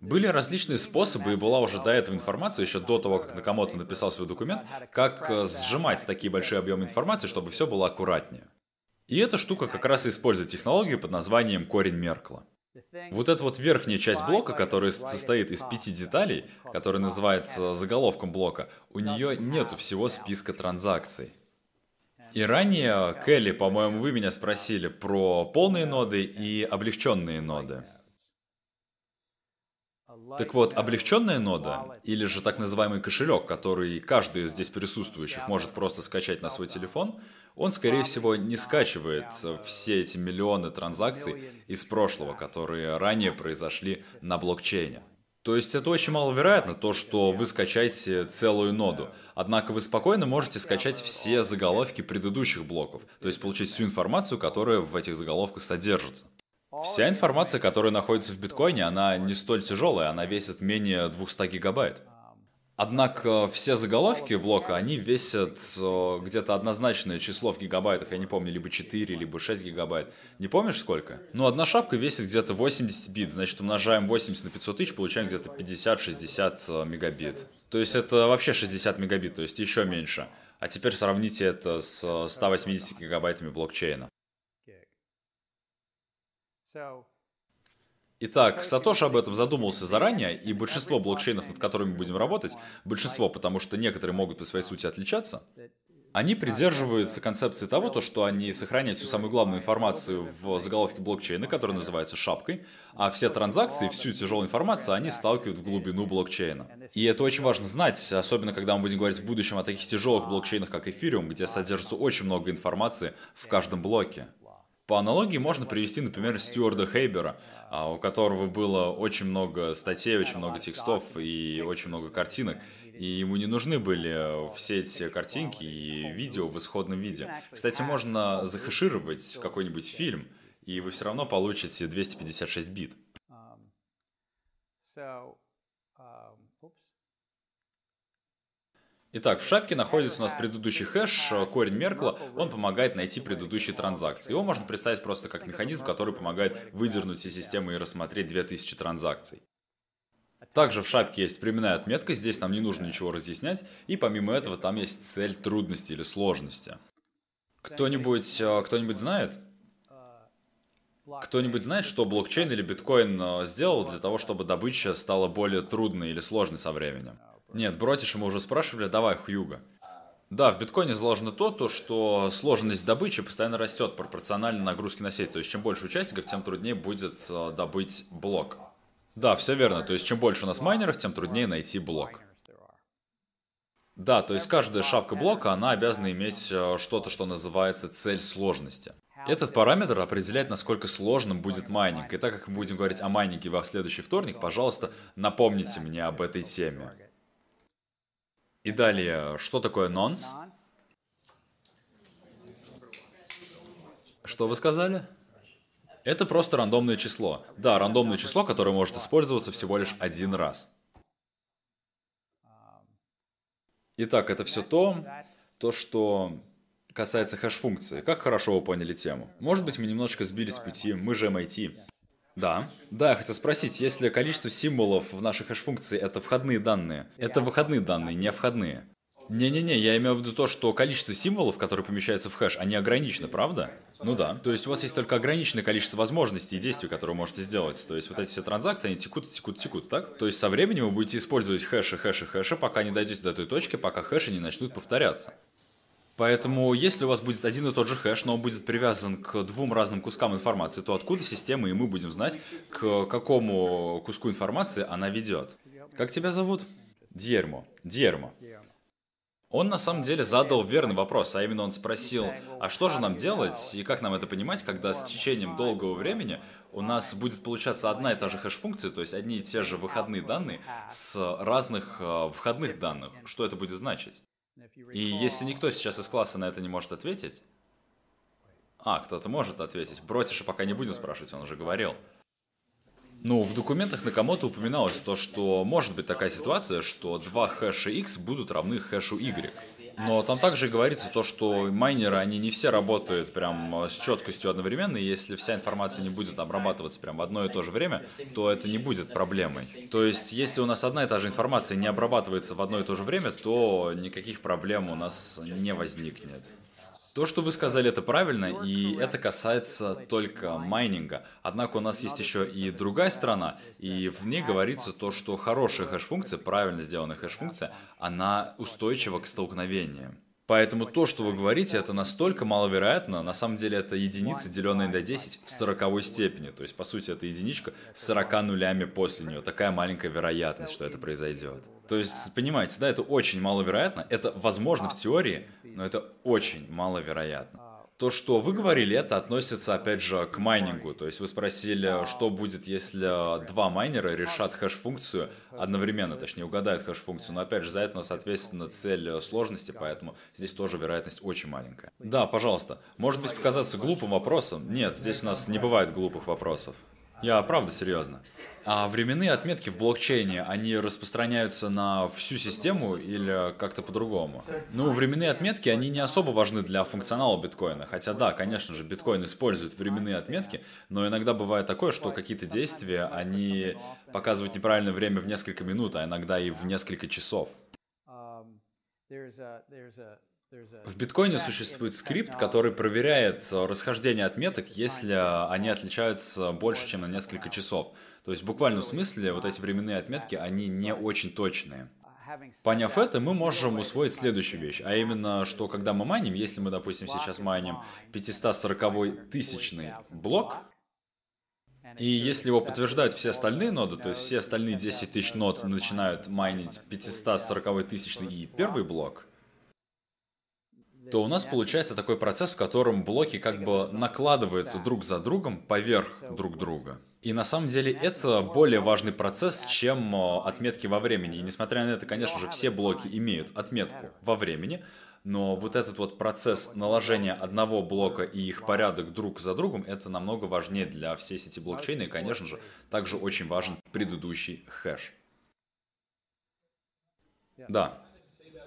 Были различные способы, и была уже до этого информация, еще до того, как Накамото написал свой документ, как э, сжимать такие большие объемы информации, чтобы все было аккуратнее. И эта штука как раз использует технологию под названием корень Меркла. Вот эта вот верхняя часть блока, которая состоит из пяти деталей, которая называется заголовком блока, у нее нету всего списка транзакций. И ранее, Келли, по-моему, вы меня спросили про полные ноды и облегченные ноды. Так вот, облегченная нода, или же так называемый кошелек, который каждый из здесь присутствующих может просто скачать на свой телефон, он, скорее всего, не скачивает все эти миллионы транзакций из прошлого, которые ранее произошли на блокчейне. То есть это очень маловероятно, то, что вы скачаете целую ноду. Однако вы спокойно можете скачать все заголовки предыдущих блоков, то есть получить всю информацию, которая в этих заголовках содержится. Вся информация, которая находится в биткоине, она не столь тяжелая, она весит менее 200 гигабайт. Однако все заголовки блока, они весят э, где-то однозначное число в гигабайтах, я не помню, либо 4, либо 6 гигабайт. Не помнишь сколько? Ну, одна шапка весит где-то 80 бит, значит, умножаем 80 на 500 тысяч, получаем где-то 50-60 э, мегабит. То есть это вообще 60 мегабит, то есть еще меньше. А теперь сравните это с 180 э, гигабайтами блокчейна. Итак, Сатош об этом задумался заранее, и большинство блокчейнов, над которыми будем работать, большинство, потому что некоторые могут по своей сути отличаться, они придерживаются концепции того, то, что они сохраняют всю самую главную информацию в заголовке блокчейна, который называется шапкой, а все транзакции, всю тяжелую информацию они сталкивают в глубину блокчейна. И это очень важно знать, особенно когда мы будем говорить в будущем о таких тяжелых блокчейнах, как Эфириум, где содержится очень много информации в каждом блоке. По аналогии можно привести, например, Стюарда Хейбера, а, у которого было очень много статей, очень много текстов и очень много картинок. И ему не нужны были все эти картинки и видео в исходном виде. Кстати, можно захешировать какой-нибудь фильм, и вы все равно получите 256 бит. Итак, в шапке находится у нас предыдущий хэш, корень Меркла, он помогает найти предыдущие транзакции. Его можно представить просто как механизм, который помогает выдернуть из системы и рассмотреть 2000 транзакций. Также в шапке есть временная отметка, здесь нам не нужно ничего разъяснять, и помимо этого там есть цель трудности или сложности. Кто-нибудь э, кто знает? Кто-нибудь знает, что блокчейн или биткоин э, сделал для того, чтобы добыча стала более трудной или сложной со временем? Нет, Бротиша мы уже спрашивали, давай, Хьюга. Да, в биткоине заложено то, то, что сложность добычи постоянно растет пропорционально нагрузке на сеть. То есть, чем больше участников, тем труднее будет э, добыть блок. Да, все верно. То есть, чем больше у нас майнеров, тем труднее найти блок. Да, то есть каждая шапка блока, она обязана иметь э, что-то, что называется цель сложности. Этот параметр определяет, насколько сложным будет майнинг. И так как мы будем говорить о майнинге во следующий вторник, пожалуйста, напомните мне об этой теме. И далее, что такое nonce? Что вы сказали? Это просто рандомное число. Да, рандомное число, которое может использоваться всего лишь один раз. Итак, это все то, то, что касается хэш-функции. Как хорошо вы поняли тему. Может быть, мы немножко сбились с пути, мы же MIT. Да. Да, я хотел спросить, если количество символов в нашей хэш-функции это входные данные, это выходные данные, не входные. Не-не-не, я имею в виду то, что количество символов, которые помещаются в хэш, они ограничены, правда? Ну да. То есть у вас есть только ограниченное количество возможностей и действий, которые вы можете сделать. То есть вот эти все транзакции, они текут, текут, текут, так? То есть со временем вы будете использовать хэши, хэши, хэши, пока не дойдете до той точки, пока хэши не начнут повторяться. Поэтому, если у вас будет один и тот же хэш, но он будет привязан к двум разным кускам информации, то откуда система и мы будем знать, к какому куску информации она ведет. Как тебя зовут? Дьермо. Дьермо. Он на самом деле задал верный вопрос, а именно он спросил, а что же нам делать и как нам это понимать, когда с течением долгого времени у нас будет получаться одна и та же хэш-функция, то есть одни и те же выходные данные с разных э, входных данных. Что это будет значить? И если никто сейчас из класса на это не может ответить... А, кто-то может ответить. Бротиша пока не будем спрашивать, он уже говорил. Ну, в документах Накамото упоминалось то, что может быть такая ситуация, что два хэша x будут равны хэшу y. Но там также говорится то, что майнеры, они не все работают прям с четкостью одновременно, и если вся информация не будет обрабатываться прям в одно и то же время, то это не будет проблемой. То есть, если у нас одна и та же информация не обрабатывается в одно и то же время, то никаких проблем у нас не возникнет. То, что вы сказали, это правильно, и это касается только майнинга. Однако у нас есть еще и другая сторона, и в ней говорится то, что хорошая хэш-функция, правильно сделанная хэш-функция, она устойчива к столкновениям. Поэтому то, что вы говорите, это настолько маловероятно, на самом деле это единица, деленная на 10 в сороковой степени. То есть, по сути, это единичка с 40 нулями после нее. Такая маленькая вероятность, что это произойдет. То есть, понимаете, да, это очень маловероятно. Это возможно в теории, но это очень маловероятно. То, что вы говорили, это относится, опять же, к майнингу. То есть вы спросили, что будет, если два майнера решат хэш-функцию одновременно, точнее, угадают хэш-функцию. Но, опять же, за это у нас, соответственно, цель сложности, поэтому здесь тоже вероятность очень маленькая. Да, пожалуйста. Может быть показаться глупым вопросом? Нет, здесь у нас не бывает глупых вопросов. Я правда серьезно. А временные отметки в блокчейне, они распространяются на всю систему или как-то по-другому? Ну, временные отметки, они не особо важны для функционала биткоина. Хотя да, конечно же, биткоин использует временные отметки, но иногда бывает такое, что какие-то действия, они показывают неправильное время в несколько минут, а иногда и в несколько часов. В биткоине существует скрипт, который проверяет расхождение отметок, если они отличаются больше, чем на несколько часов. То есть в буквальном смысле вот эти временные отметки, они не очень точные. Поняв это, мы можем усвоить следующую вещь, а именно, что когда мы майним, если мы, допустим, сейчас майним 540 тысячный блок, и если его подтверждают все остальные ноды, то есть все остальные 10 тысяч нод начинают майнить 540 тысячный и первый блок, то у нас получается такой процесс, в котором блоки как бы накладываются друг за другом поверх друг друга. И на самом деле это более важный процесс, чем э, отметки во времени. И несмотря на это, конечно же, все блоки имеют отметку во времени, но вот этот вот процесс наложения одного блока и их порядок друг за другом, это намного важнее для всей сети блокчейна, и, конечно же, также очень важен предыдущий хэш. Да,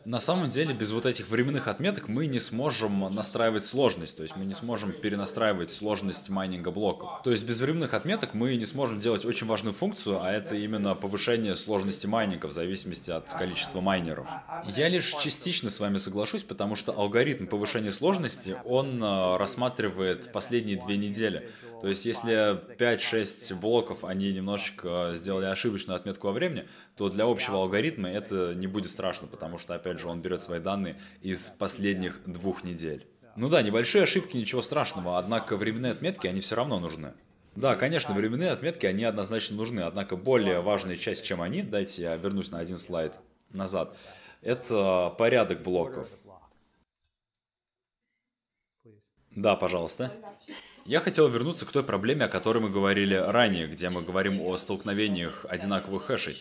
на самом деле, без вот этих временных отметок мы не сможем настраивать сложность, то есть мы не сможем перенастраивать сложность майнинга блоков. То есть без временных отметок мы не сможем делать очень важную функцию, а это именно повышение сложности майнинга в зависимости от количества майнеров. Я лишь частично с вами соглашусь, потому что алгоритм повышения сложности, он э, рассматривает последние две недели. То есть если 5-6 блоков, они немножечко сделали ошибочную отметку во времени, то для общего алгоритма это не будет страшно, потому что, опять же, он берет свои данные из последних двух недель. Ну да, небольшие ошибки, ничего страшного, однако временные отметки, они все равно нужны. Да, конечно, временные отметки, они однозначно нужны, однако более важная часть, чем они, дайте я вернусь на один слайд назад, Это порядок блоков. Да, пожалуйста. Я хотел вернуться к той проблеме, о которой мы говорили ранее, где мы говорим о столкновениях одинаковых хэшей.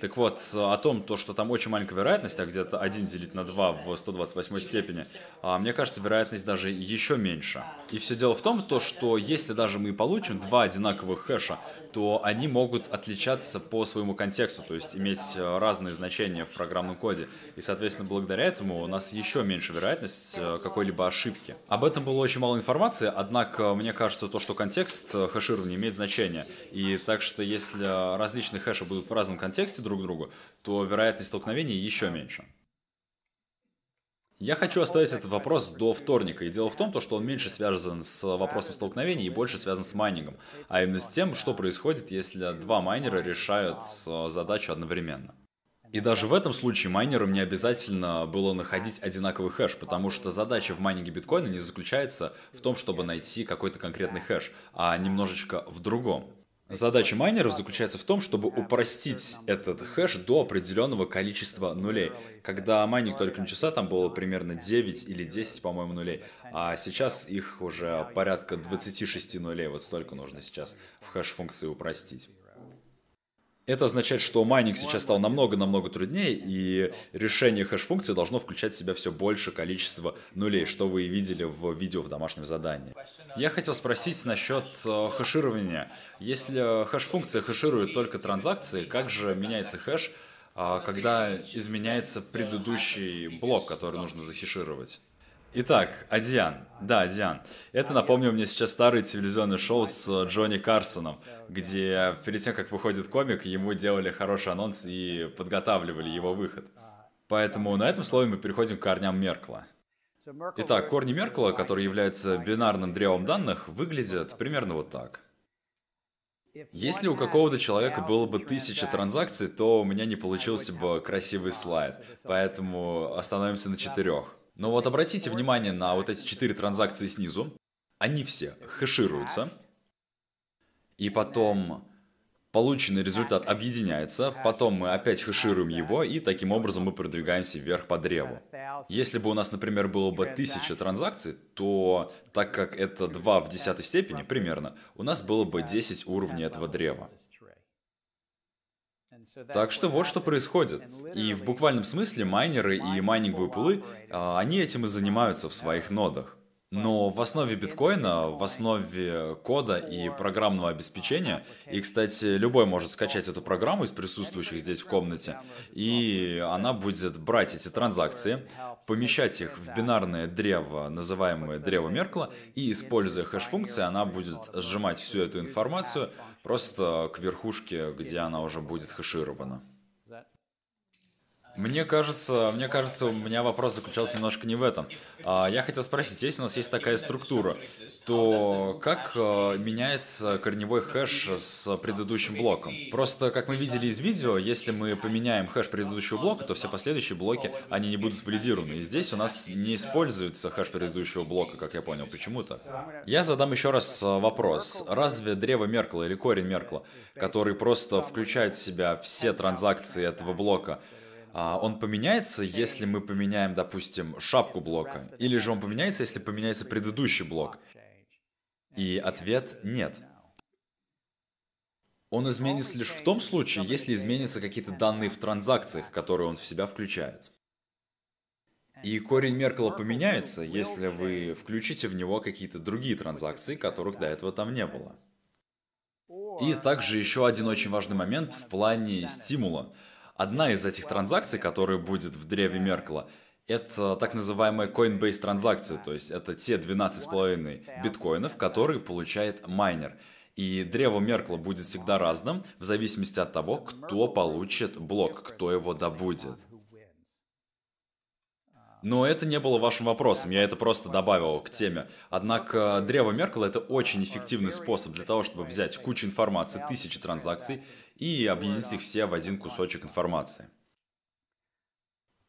Так вот, о том, то, что там очень маленькая вероятность, а где-то 1 делить на 2 в 128 степени, а, мне кажется, вероятность даже еще меньше. И все дело в том, то, что если даже мы получим два одинаковых хэша, то они могут отличаться по своему контексту, то есть иметь э, разные значения в программном коде. И, соответственно, благодаря этому у нас еще меньше вероятность э, какой-либо ошибки. Об этом было очень мало информации, однако мне кажется то, что контекст э, хэширования имеет значение. И так что если различные хэши будут в разном контексте друг другу, то вероятность столкновений еще меньше. Я хочу оставить этот вопрос до вторника, и дело в том, что он меньше связан с вопросом столкновений и больше связан с майнингом, а именно с тем, что происходит, если два майнера решают э, задачу одновременно. И даже в этом случае майнерам не обязательно было находить одинаковый хэш, потому что задача в майнинге биткоина не заключается в том, чтобы найти какой-то конкретный хэш, а немножечко в другом. Задача майнеров заключается в том, чтобы упростить этот хэш до определенного количества нулей. Когда майнинг только начался, там было примерно 9 или 10, по-моему, нулей, а сейчас их уже порядка 26 нулей, вот столько нужно сейчас в хэш-функции упростить. Это означает, что майнинг сейчас стал намного-намного труднее, и решение хэш-функции должно включать в себя все больше количество нулей, что вы и видели в видео в домашнем задании. Я хотел спросить насчет э, хэширования. Если хэш-функция хэширует только транзакции, как же меняется хэш, э, когда изменяется предыдущий блок, который нужно захешировать? Итак, Адиан. Да, Адиан. Это напомнил мне сейчас старое телевизионное шоу с э, Джонни Карсоном, где перед тем, как выходит комик, ему делали хороший анонс и подготавливали его выход. Поэтому на этом слове мы переходим к корням Меркла. Итак, корни Меркла, которые являются бинарным древом данных, выглядят примерно вот так. Если у какого-то человека было бы тысяча транзакций, то у меня не получился бы красивый слайд, поэтому остановимся на четырех. Но вот обратите внимание на вот эти четыре транзакции снизу. Они все хэшируются. И потом полученный результат объединяется, потом мы опять хэшируем его, и таким образом мы продвигаемся вверх по древу. Если бы у нас, например, было бы 1000 транзакций, то так как это 2 в десятой степени примерно, у нас было бы 10 уровней этого древа. Так что вот что происходит. И в буквальном смысле майнеры и майнинговые пулы, а, они этим и занимаются в своих нодах. Но в основе биткоина, в основе кода и программного обеспечения, и, кстати, любой может скачать эту программу из присутствующих здесь в комнате, и она будет брать эти транзакции, помещать их в бинарное древо, называемое древо Меркла, и, используя хэш-функции, она будет сжимать всю эту информацию просто к верхушке, где она уже будет хэширована. Мне кажется, мне кажется, у меня вопрос заключался немножко не в этом. А, я хотел спросить, если у нас есть такая структура, то как а, меняется корневой хэш с предыдущим блоком? Просто, как мы видели из видео, если мы поменяем хэш предыдущего блока, то все последующие блоки, они не будут валидированы. И здесь у нас не используется хэш предыдущего блока, как я понял. Почему-то. Я задам еще раз а, вопрос. Разве древо Меркла или корень Меркла, который просто включает в себя все транзакции этого блока, он поменяется, если мы поменяем, допустим, шапку блока, или же он поменяется, если поменяется предыдущий блок? И ответ – нет. Он изменится лишь в том случае, если изменятся какие-то данные в транзакциях, которые он в себя включает. И корень Меркла поменяется, если вы включите в него какие-то другие транзакции, которых до этого там не было. И также еще один очень важный момент в плане стимула – Одна из этих транзакций, которая будет в древе Меркла, это так называемая Coinbase транзакция, то есть это те 12,5 биткоинов, которые получает майнер. И древо Меркла будет всегда разным, в зависимости от того, кто получит блок, кто его добудет. Но это не было вашим вопросом, я это просто добавил к теме. Однако древо Меркла это очень эффективный способ для того, чтобы взять кучу информации, тысячи транзакций и объединить их все в один кусочек информации.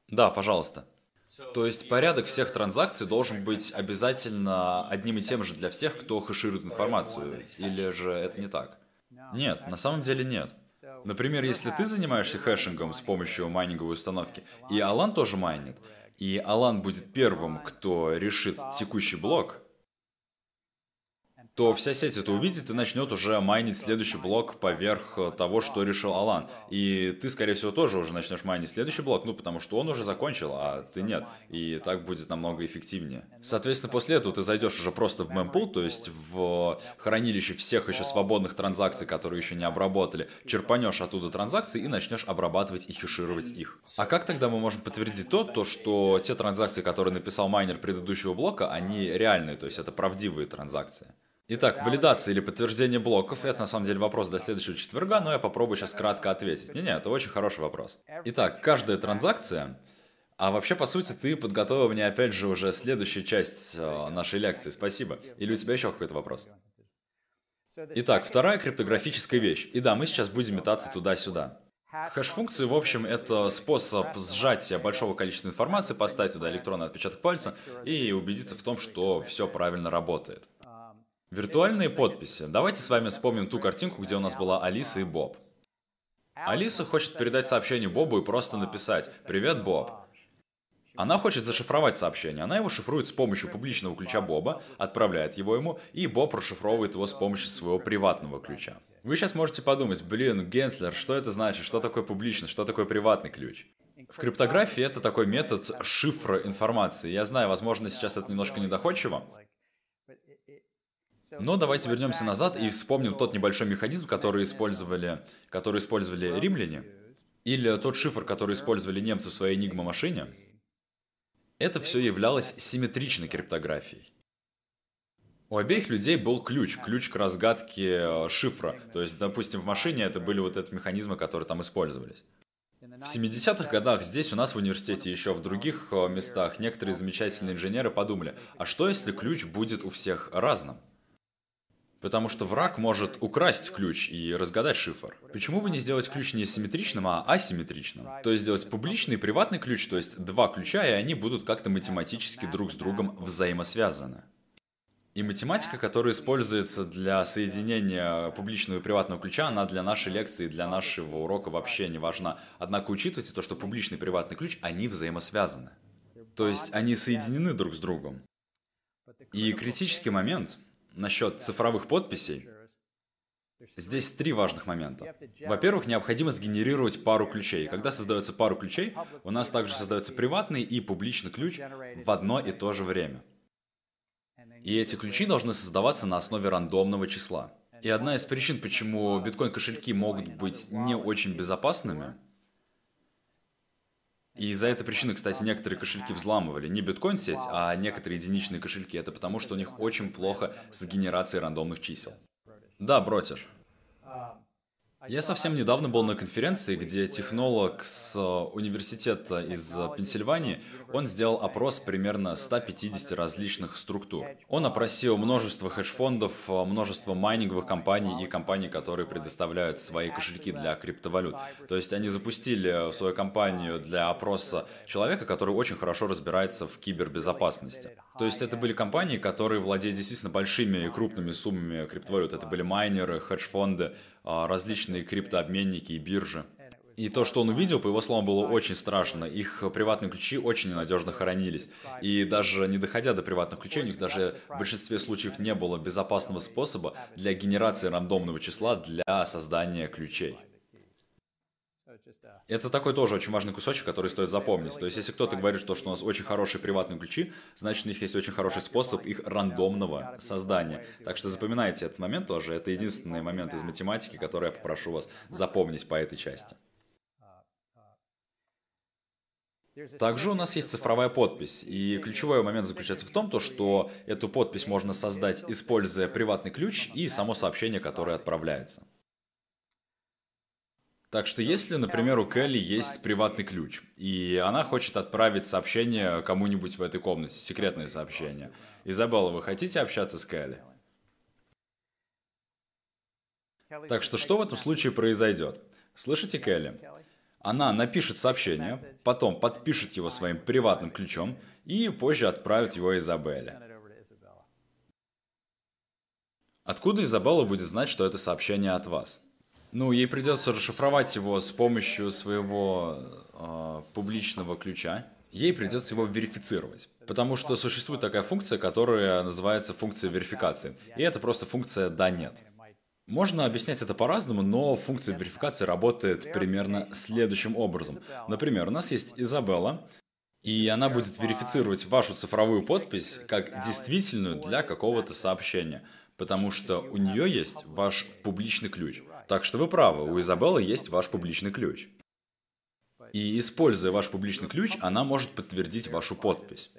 Да, пожалуйста. То есть порядок всех транзакций должен быть обязательно одним и тем же для всех, кто хэширует информацию, или же это не так? Нет, на самом деле нет. Например, если ты занимаешься хэшингом с помощью майнинговой установки, и Алан тоже майнит, и Алан будет первым, кто решит текущий блок, то вся сеть это увидит и начнет уже майнить следующий блок поверх того, что решил Алан. И ты, скорее всего, тоже уже начнешь майнить следующий блок, ну, потому что он уже закончил, а ты нет. И так будет намного эффективнее. Соответственно, после этого ты зайдешь уже просто в мемпул, то есть в хранилище всех еще свободных транзакций, которые еще не обработали, черпанешь оттуда транзакции и начнешь обрабатывать и хешировать их. А как тогда мы можем подтвердить то, то что те транзакции, которые написал майнер предыдущего блока, они реальные, то есть это правдивые транзакции? Итак, валидация или подтверждение блоков – это на самом деле вопрос до следующего четверга, но я попробую сейчас кратко ответить. Не-не, это очень хороший вопрос. Итак, каждая транзакция а вообще, по сути, ты подготовил мне, опять же, уже следующую часть э, нашей лекции. Спасибо. Или у тебя еще какой-то вопрос? Итак, вторая криптографическая вещь. И да, мы сейчас будем метаться туда-сюда. Хэш-функции, в общем, это способ сжатия большого количества информации, поставить туда электронный отпечаток пальца и убедиться в том, что все правильно работает. Виртуальные подписи. Давайте с вами вспомним ту картинку, где у нас была Алиса и Боб. Алиса хочет передать сообщение Бобу и просто написать «Привет, Боб». Она хочет зашифровать сообщение. Она его шифрует с помощью публичного ключа Боба, отправляет его ему, и Боб расшифровывает его с помощью своего приватного ключа. Вы сейчас можете подумать, блин, Генслер, что это значит? Что такое публичный, что такое приватный ключ? В криптографии это такой метод шифра информации. Я знаю, возможно, сейчас это немножко недоходчиво, но давайте вернемся назад и вспомним тот небольшой механизм, который использовали, который использовали римляне, или тот шифр, который использовали немцы в своей Enigma-машине. Это все являлось симметричной криптографией. У обеих людей был ключ, ключ к разгадке э, шифра. То есть, допустим, в машине это были вот эти механизмы, которые там использовались. В 70-х годах здесь у нас в университете, еще в других э, местах, некоторые замечательные инженеры подумали, а что если ключ будет у всех разным? Потому что враг может украсть ключ и разгадать шифр. Почему бы не сделать ключ не симметричным, а асимметричным? То есть сделать публичный и приватный ключ, то есть два ключа, и они будут как-то математически друг с другом взаимосвязаны. И математика, которая используется для соединения публичного и приватного ключа, она для нашей лекции, для нашего урока вообще не важна. Однако учитывайте то, что публичный и приватный ключ, они взаимосвязаны. То есть они соединены друг с другом. И критический момент — насчет цифровых подписей, Здесь три важных момента. Во-первых, необходимо сгенерировать пару ключей. Когда создается пару ключей, у нас также создается приватный и публичный ключ в одно и то же время. И эти ключи должны создаваться на основе рандомного числа. И одна из причин, почему биткоин-кошельки могут быть не очень безопасными, и из-за этой причины, кстати, некоторые кошельки взламывали. Не биткоин-сеть, а некоторые единичные кошельки. Это потому, что у них очень плохо с генерацией рандомных чисел. Да, бротер. Я совсем недавно был на конференции, где технолог с э, университета из Пенсильвании, он сделал опрос примерно 150 различных структур. Он опросил множество хедж-фондов, э, множество майнинговых компаний и компаний, которые предоставляют свои кошельки для криптовалют. То есть они запустили свою компанию для опроса человека, который очень хорошо разбирается в кибербезопасности. То есть это были компании, которые владеют действительно большими и крупными суммами криптовалют. Это были майнеры, хедж-фонды, различные криптообменники и биржи. И то, что он увидел, по его словам, было очень страшно. Их приватные ключи очень ненадежно хранились. И даже не доходя до приватных ключей, у них даже в большинстве случаев не было безопасного способа для генерации рандомного числа для создания ключей. Это такой тоже очень важный кусочек, который стоит запомнить. То есть, если кто-то говорит, что, что у нас очень хорошие приватные ключи, значит, у них есть очень хороший способ их рандомного создания. Так что запоминайте этот момент тоже. Это единственный момент из математики, который я попрошу вас запомнить по этой части. Также у нас есть цифровая подпись, и ключевой момент заключается в том, то, что эту подпись можно создать, используя приватный ключ и само сообщение, которое отправляется. Так что если, например, у Келли есть приватный ключ, и она хочет отправить сообщение кому-нибудь в этой комнате, секретное сообщение. Изабелла, вы хотите общаться с Келли? Так что что в этом случае произойдет? Слышите, Келли? Она напишет сообщение, потом подпишет его своим приватным ключом и позже отправит его Изабелле. Откуда Изабелла будет знать, что это сообщение от вас? Ну, ей придется расшифровать его с помощью своего э, публичного ключа. Ей придется его верифицировать. Потому что существует такая функция, которая называется функция верификации. И это просто функция «да-нет». Можно объяснять это по-разному, но функция верификации работает примерно следующим образом. Например, у нас есть Изабелла, и она будет верифицировать вашу цифровую подпись как действительную для какого-то сообщения, потому что у нее есть ваш публичный ключ. Так что вы правы, у Изабеллы есть ваш публичный ключ. И используя ваш публичный ключ, она может подтвердить вашу подпись.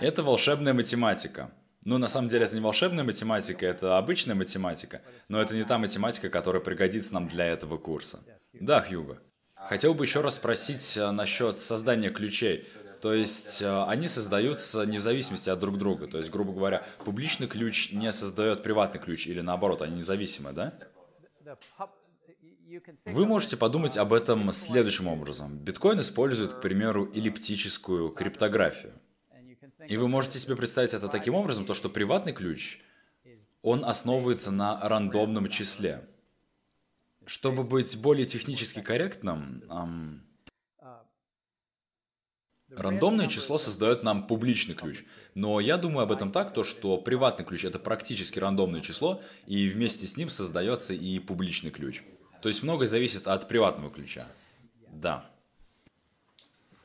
Это волшебная математика. Ну, на самом деле, это не волшебная математика, это обычная математика, но это не та математика, которая пригодится нам для этого курса. Да, Хьюго. Хотел бы еще раз спросить э, насчет создания ключей. То есть э, они создаются не в зависимости от друг друга. То есть, грубо говоря, публичный ключ не создает приватный ключ, или наоборот, они независимы, да? Вы можете подумать об этом следующим образом. Биткоин использует, к примеру, эллиптическую криптографию. И вы можете себе представить это таким образом, то что приватный ключ, он основывается на рандомном числе. Чтобы быть более технически корректным, рандомное число создает нам публичный ключ. Но я думаю об этом так, то что приватный ключ это практически рандомное число, и вместе с ним создается и публичный ключ. То есть многое зависит от приватного ключа. Да.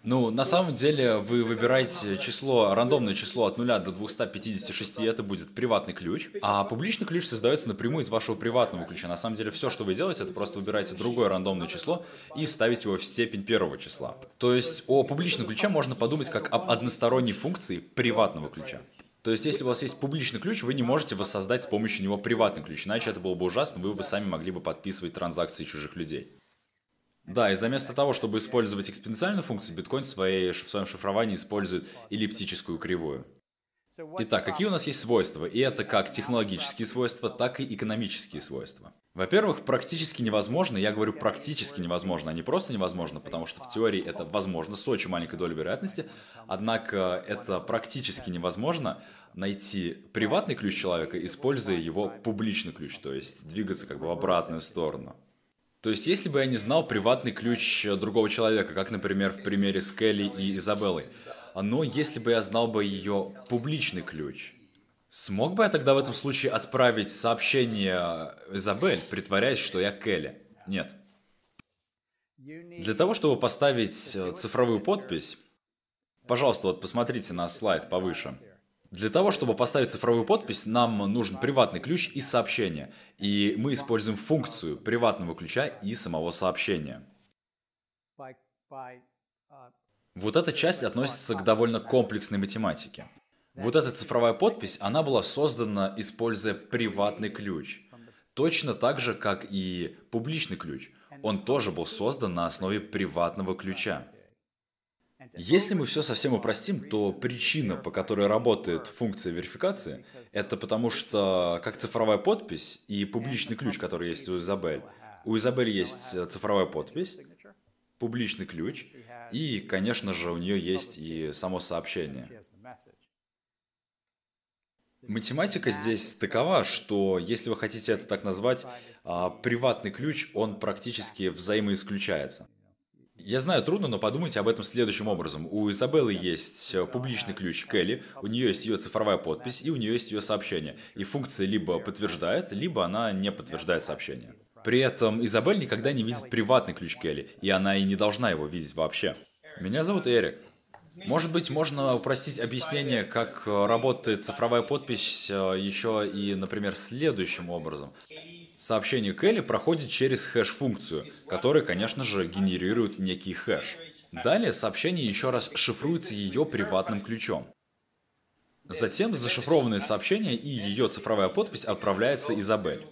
Ну, на самом деле, вы выбираете число, рандомное число от 0 до 256, это будет приватный ключ, а публичный ключ создается напрямую из вашего приватного ключа. На самом деле, все, что вы делаете, это просто выбираете другое рандомное число и ставите его в степень первого числа. То есть о публичном ключе можно подумать как об односторонней функции приватного ключа. То есть, если у вас есть публичный ключ, вы не можете воссоздать с помощью него приватный ключ, иначе это было бы ужасно, вы бы сами могли бы подписывать транзакции чужих людей. Да, и заместо того, чтобы использовать экспоненциальную функцию, биткоин в, своей, в своем шифровании использует эллиптическую кривую. Итак, какие у нас есть свойства? И это как технологические свойства, так и экономические свойства. Во-первых, практически невозможно, я говорю практически невозможно, а не просто невозможно, потому что в теории это возможно с очень маленькой долей вероятности, однако это практически невозможно найти приватный ключ человека, используя его публичный ключ, то есть двигаться как бы в обратную сторону. То есть, если бы я не знал приватный ключ другого человека, как, например, в примере с Келли и Изабеллой, но если бы я знал бы ее публичный ключ, смог бы я тогда в этом случае отправить сообщение Изабель, притворяясь, что я Келли? Нет. Для того, чтобы поставить цифровую подпись, пожалуйста, вот посмотрите на слайд повыше – для того, чтобы поставить цифровую подпись, нам нужен приватный ключ и сообщение. И мы используем функцию приватного ключа и самого сообщения. Вот эта часть относится к довольно комплексной математике. Вот эта цифровая подпись, она была создана, используя приватный ключ. Точно так же, как и публичный ключ. Он тоже был создан на основе приватного ключа. Если мы все совсем упростим, то причина, по которой работает функция верификации, это потому что как цифровая подпись и публичный ключ, который есть у Изабель. У Изабель есть цифровая подпись, публичный ключ, и, конечно же, у нее есть и само сообщение. Математика здесь такова, что если вы хотите это так назвать, а, приватный ключ, он практически взаимоисключается. Я знаю, трудно, но подумайте об этом следующим образом. У Изабеллы есть э, публичный ключ Келли, у нее есть ее цифровая подпись, и у нее есть ее сообщение. И функция либо подтверждает, либо она не подтверждает сообщение. При этом Изабель никогда не видит приватный ключ Келли, и она и не должна его видеть вообще. Меня зовут Эрик. Может быть, можно упростить объяснение, как э, работает цифровая подпись э, еще и, например, следующим образом. Сообщение Келли проходит через хэш-функцию, которая, конечно же, генерирует некий хэш. Далее сообщение еще раз шифруется ее приватным ключом. Затем зашифрованное сообщение и ее цифровая подпись отправляется Изабель.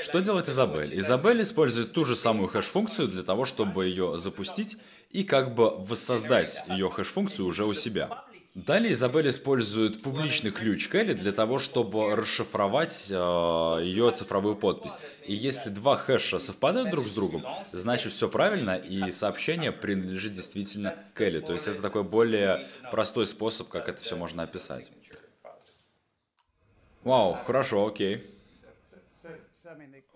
Что делает Изабель? Изабель использует ту же самую хэш-функцию для того, чтобы ее запустить и как бы воссоздать ее хэш-функцию уже у себя. Далее Изабель использует публичный ключ Келли для того, чтобы расшифровать э, ее цифровую подпись. И если два хэша совпадают друг с другом, значит все правильно, и сообщение принадлежит действительно Келли. То есть это такой более простой способ, как это все можно описать. Вау, хорошо, окей.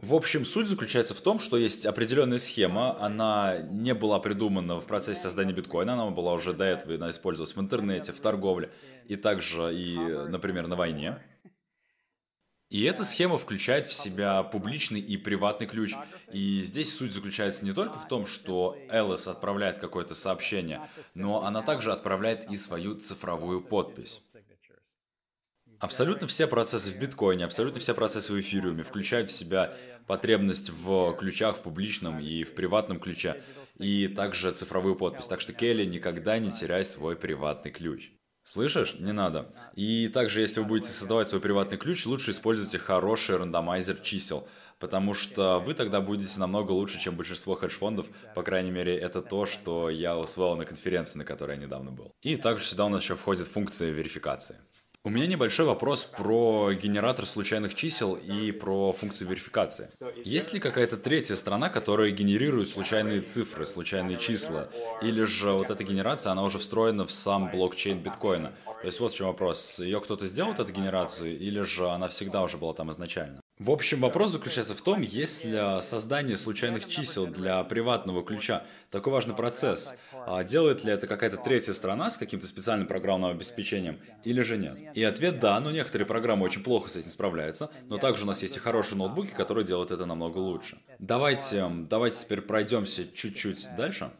В общем, суть заключается в том, что есть определенная схема, она не была придумана в процессе создания биткоина, она была уже до этого, использовалась в интернете, в торговле и также и, например, на войне. И эта схема включает в себя публичный и приватный ключ. И здесь суть заключается не только в том, что Элис отправляет какое-то сообщение, но она также отправляет и свою цифровую подпись. Абсолютно все процессы в биткоине, абсолютно все процессы в эфириуме включают в себя потребность в ключах в публичном и в приватном ключе, и также цифровую подпись. Так что, Келли, никогда не теряй свой приватный ключ. Слышишь? Не надо. И также, если вы будете создавать свой приватный ключ, лучше используйте хороший рандомайзер чисел, потому что вы тогда будете намного лучше, чем большинство хедж-фондов. По крайней мере, это то, что я усвоил на конференции, на которой я недавно был. И также сюда у нас еще входит функция верификации. У меня небольшой вопрос про генератор случайных чисел и про функцию верификации. Есть ли какая-то третья страна, которая генерирует случайные цифры, случайные числа? Или же вот эта генерация, она уже встроена в сам блокчейн биткоина? То есть вот в чем вопрос. Ее кто-то сделал, эту генерацию, или же она всегда уже была там изначально? В общем, вопрос заключается в том, есть ли создание случайных чисел для приватного ключа такой важный процесс. А делает ли это какая-то третья страна с каким-то специальным программным обеспечением, или же нет? И ответ да, но некоторые программы очень плохо с этим справляются, но также у нас есть и хорошие ноутбуки, которые делают это намного лучше. Давайте, давайте теперь пройдемся чуть-чуть дальше.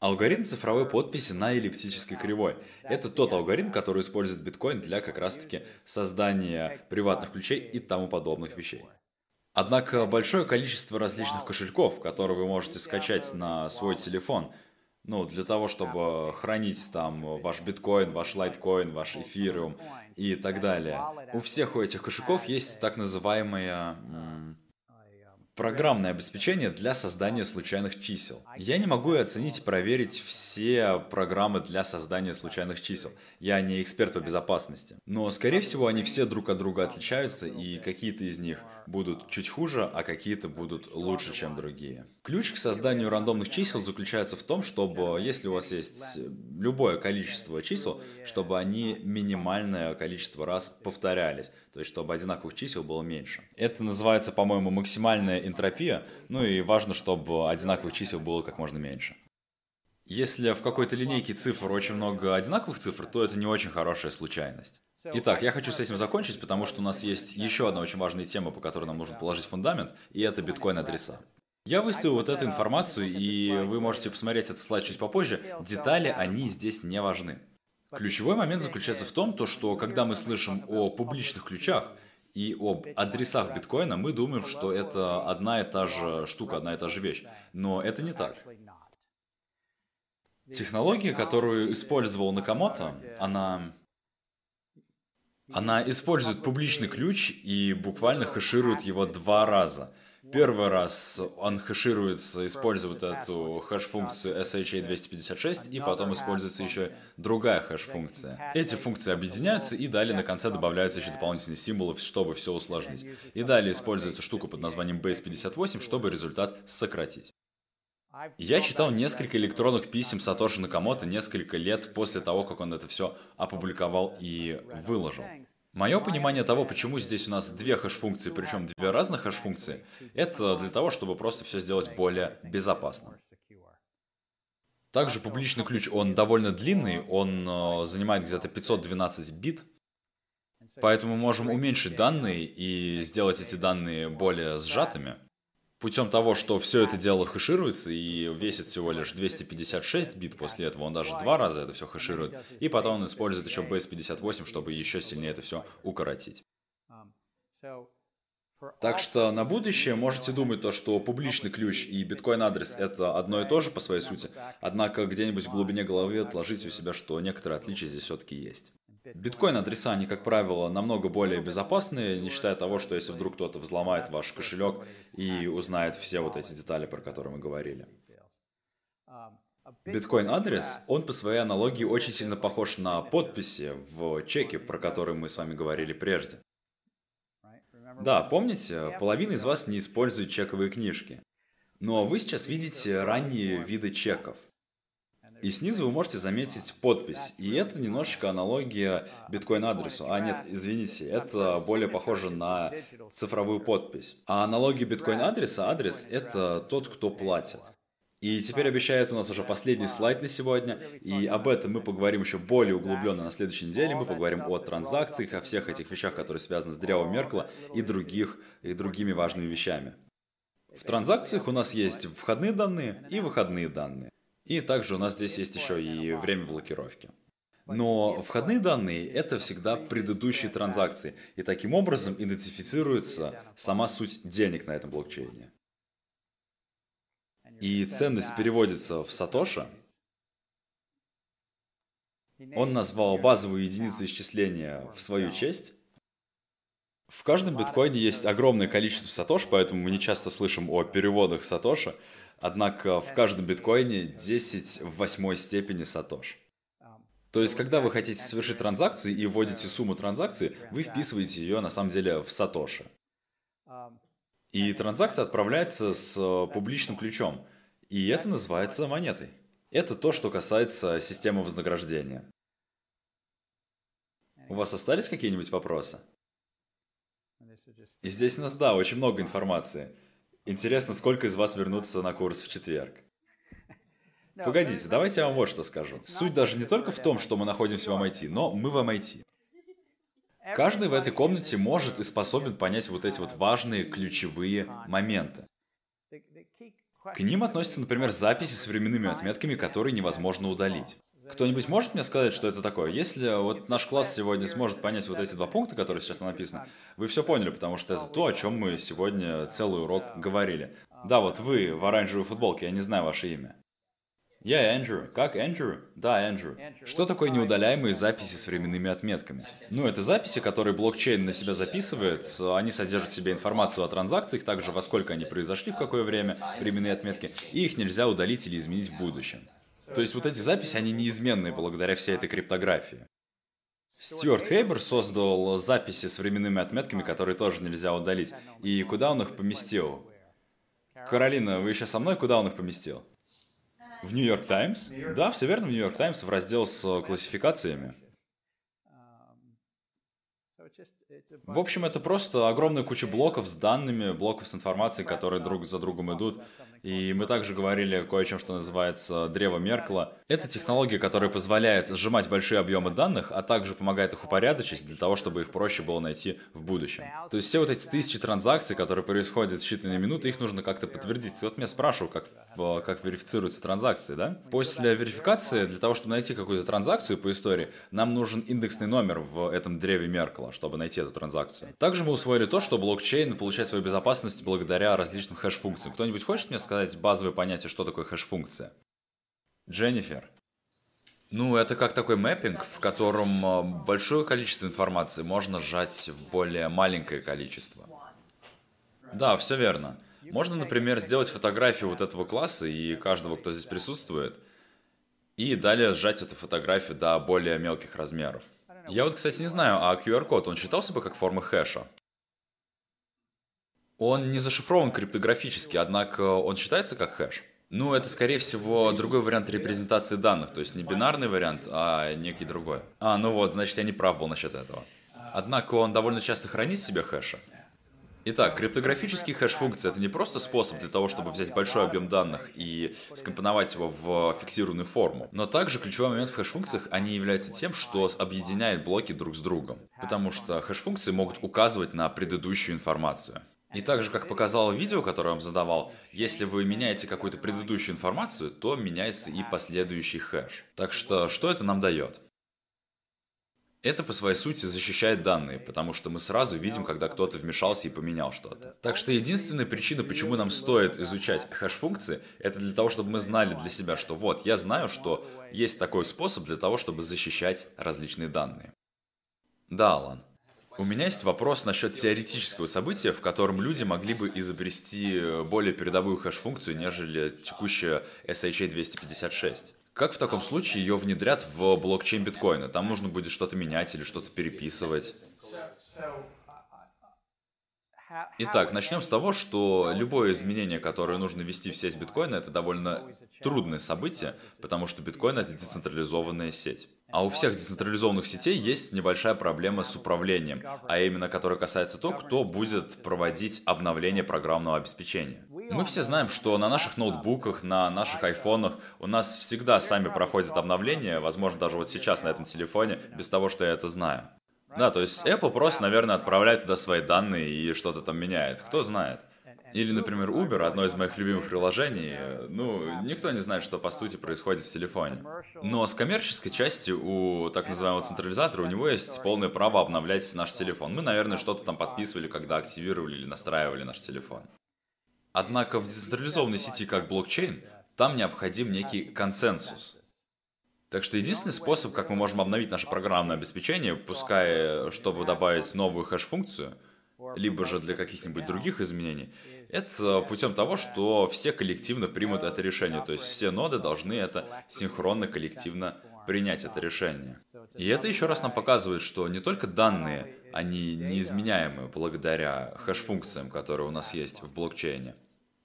Алгоритм цифровой подписи на эллиптической кривой. Это тот алгоритм, который использует биткоин для как раз-таки создания приватных ключей и тому подобных вещей. Однако большое количество различных кошельков, которые вы можете скачать на свой телефон, ну, для того, чтобы хранить там ваш биткоин, ваш лайткоин, ваш эфириум и так далее. У всех у этих кошельков есть так называемая программное обеспечение для создания случайных чисел. Я не могу оценить и проверить все программы для создания случайных чисел. Я не эксперт по безопасности. Но, скорее всего, они все друг от друга отличаются, и какие-то из них будут чуть хуже, а какие-то будут лучше, чем другие. Ключ к созданию рандомных чисел заключается в том, чтобы, если у вас есть любое количество чисел, чтобы они минимальное количество раз повторялись. То есть, чтобы одинаковых чисел было меньше. Это называется, по-моему, максимальная энтропия. Ну и важно, чтобы одинаковых чисел было как можно меньше. Если в какой-то линейке цифр очень много одинаковых цифр, то это не очень хорошая случайность. Итак, я хочу с этим закончить, потому что у нас есть еще одна очень важная тема, по которой нам нужно положить фундамент, и это биткоин-адреса. Я выставил вот эту информацию, и вы можете посмотреть этот слайд чуть попозже. Детали, они здесь не важны. Ключевой момент заключается в том, то, что когда мы слышим о публичных ключах и об адресах биткоина, мы думаем, что это одна и та же штука, одна и та же вещь. Но это не так. Технология, которую использовал Накамото, она... Она использует публичный ключ и буквально хэширует его два раза – Первый раз он хэшируется, использует эту хэш-функцию SHA-256, и потом используется еще другая хэш-функция. Эти функции объединяются, и далее на конце добавляются еще дополнительные символы, чтобы все усложнить. И далее используется штука под названием Base58, чтобы результат сократить. Я читал несколько электронных писем Сатоши Накамото несколько лет после того, как он это все опубликовал и выложил. Мое понимание того, почему здесь у нас две хэш-функции, причем две разных хэш-функции, это для того, чтобы просто все сделать более безопасно. Также публичный ключ, он довольно длинный, он э, занимает где-то 512 бит, поэтому мы можем уменьшить данные и сделать эти данные более сжатыми путем того, что все это дело хэшируется и весит всего лишь 256 бит после этого, он даже два раза это все хэширует, и потом он использует еще base58, чтобы еще сильнее это все укоротить. Так что на будущее можете думать то, что публичный ключ и биткоин-адрес это одно и то же по своей сути, однако где-нибудь в глубине головы отложите у себя, что некоторые отличия здесь все-таки есть. Биткоин-адреса, они, как правило, намного более безопасные, не считая того, что если вдруг кто-то взломает ваш кошелек и узнает все вот эти детали, про которые мы говорили. Биткоин-адрес, он по своей аналогии очень сильно похож на подписи в чеке, про которые мы с вами говорили прежде. Да, помните, половина из вас не использует чековые книжки. Но вы сейчас видите ранние виды чеков – И снизу вы можете заметить подпись. И это немножечко аналогия биткоин-адресу. А нет, извините, это более похоже на цифровую подпись. А аналогия биткоин-адреса, адрес — это тот, кто платит. И теперь обещает у нас уже последний слайд на сегодня, и об этом мы поговорим еще более углубленно на следующей неделе. Мы поговорим о транзакциях, о всех этих вещах, которые связаны с древом Меркла и других, и другими важными вещами. В транзакциях у нас есть входные данные и выходные данные. И также у нас здесь есть еще и время блокировки. Но входные данные — это всегда предыдущие транзакции, и таким образом идентифицируется сама суть денег на этом блокчейне и ценность переводится в сатоши, он назвал базовую единицу исчисления в свою честь. В каждом биткоине есть огромное количество сатош, поэтому мы не часто слышим о переводах сатоши. Однако в каждом биткоине 10 в восьмой степени сатош. То есть, когда вы хотите совершить транзакцию и вводите сумму транзакции, вы вписываете ее на самом деле в сатоши. И транзакция отправляется с э, публичным ключом. И это называется монетой. Это то, что касается системы вознаграждения. У вас остались какие-нибудь вопросы? И здесь у нас, да, очень много информации. Интересно, сколько из вас вернутся на курс в четверг? Погодите, давайте я вам вот что скажу. Суть даже не только в том, что мы находимся в MIT, но мы в MIT. Каждый в этой комнате может и способен понять вот эти вот важные ключевые моменты. К ним относятся, например, записи с временными отметками, которые невозможно удалить. Кто-нибудь может мне сказать, что это такое? Если вот наш класс сегодня сможет понять вот эти два пункта, которые сейчас написаны, вы все поняли, потому что это то, о чем мы сегодня целый урок говорили. Да, вот вы в оранжевой футболке, я не знаю ваше имя. Я Эндрю. Как Эндрю? Да, Эндрю. Что такое неудаляемые записи с временными отметками? Ну, это записи, которые блокчейн на себя записывает. Они содержат в себе информацию о транзакциях, также во сколько они произошли, в какое время, временные отметки, и их нельзя удалить или изменить в будущем. То есть вот эти записи, они неизменные благодаря всей этой криптографии. Стюарт Хейбер создал записи с временными отметками, которые тоже нельзя удалить. И куда он их поместил? Каролина, вы еще со мной? Куда он их поместил? В Нью-Йорк Таймс? Да, все верно, в Нью-Йорк Таймс, в раздел с классификациями. В общем, это просто огромная куча блоков с данными, блоков с информацией, которые друг за другом идут. И мы также говорили кое о чем, что называется древо Меркла. Это технология, которая позволяет сжимать большие объемы данных, а также помогает их упорядочить для того, чтобы их проще было найти в будущем. То есть все вот эти тысячи транзакций, которые происходят в считанные минуты, их нужно как-то подтвердить. Вот меня спрашивал, как, как верифицируются транзакции, да? После верификации, для того, чтобы найти какую-то транзакцию по истории, нам нужен индексный номер в этом древе Меркла, чтобы найти эту транзакцию. Также мы усвоили то, что блокчейн получает свою безопасность благодаря различным хэш-функциям. Кто-нибудь хочет мне сказать базовое понятие, что такое хэш-функция? Дженнифер. Ну, это как такой мэппинг, в котором а, большое количество информации можно сжать в более маленькое количество. Да, все верно. Можно, например, сделать фотографию вот этого класса и каждого, кто здесь присутствует, и далее сжать эту фотографию до более мелких размеров. Я вот, кстати, не знаю, а QR-код, он считался бы как форма хэша? Он не зашифрован криптографически, однако он считается как хэш. Ну, это, скорее всего, другой вариант репрезентации данных, то есть не бинарный вариант, а некий другой. А, ну вот, значит, я не прав был насчет этого. Однако он довольно часто хранит в себе хэши. Итак, криптографический хэш-функция — это не просто способ для того, чтобы взять большой объем данных и скомпоновать его в фиксированную форму, но также ключевой момент в хэш-функциях, они являются тем, что объединяет блоки друг с другом, потому что хэш-функции могут указывать на предыдущую информацию. И также, как показало видео, которое я вам задавал, если вы меняете какую-то предыдущую информацию, то меняется и последующий хэш. Так что, что это нам дает? Это по своей сути защищает данные, потому что мы сразу видим, когда кто-то вмешался и поменял что-то. Так что единственная причина, почему нам стоит изучать хэш-функции, это для того, чтобы мы знали для себя, что вот, я знаю, что есть такой способ для того, чтобы защищать различные данные. Да, Алан. У меня есть вопрос насчет теоретического события, в котором люди могли бы изобрести более передовую хэш-функцию, нежели текущая SHA-256. Как в таком случае ее внедрят в блокчейн биткоина? Там нужно будет что-то менять или что-то переписывать. Итак, начнем с того, что любое изменение, которое нужно ввести в сеть биткоина, это довольно трудное событие, потому что биткоин — это децентрализованная сеть. А у всех децентрализованных сетей есть небольшая проблема с управлением, а именно которая касается того, кто будет проводить обновление программного обеспечения. Мы все знаем, что на наших ноутбуках, на наших айфонах у нас всегда сами проходят обновления, возможно, даже вот сейчас на этом телефоне, без того, что я это знаю. Да, то есть Apple просто, наверное, отправляет туда свои данные и что-то там меняет. Кто знает. Или, например, Uber, одно из моих любимых приложений, ну, никто не знает, что по сути происходит в телефоне. Но с коммерческой части у так называемого централизатора у него есть полное право обновлять наш телефон. Мы, наверное, что-то там подписывали, когда активировали или настраивали наш телефон. Однако в децентрализованной сети, как блокчейн, там необходим некий консенсус. Так что единственный способ, как мы можем обновить наше программное обеспечение, пускай чтобы добавить новую хэш-функцию, либо же для каких-нибудь других изменений, это путем того, что все коллективно примут это решение. То есть все ноды должны это синхронно, коллективно принять это решение. И это еще раз нам показывает, что не только данные, они неизменяемы благодаря хэш-функциям, которые у нас есть в блокчейне,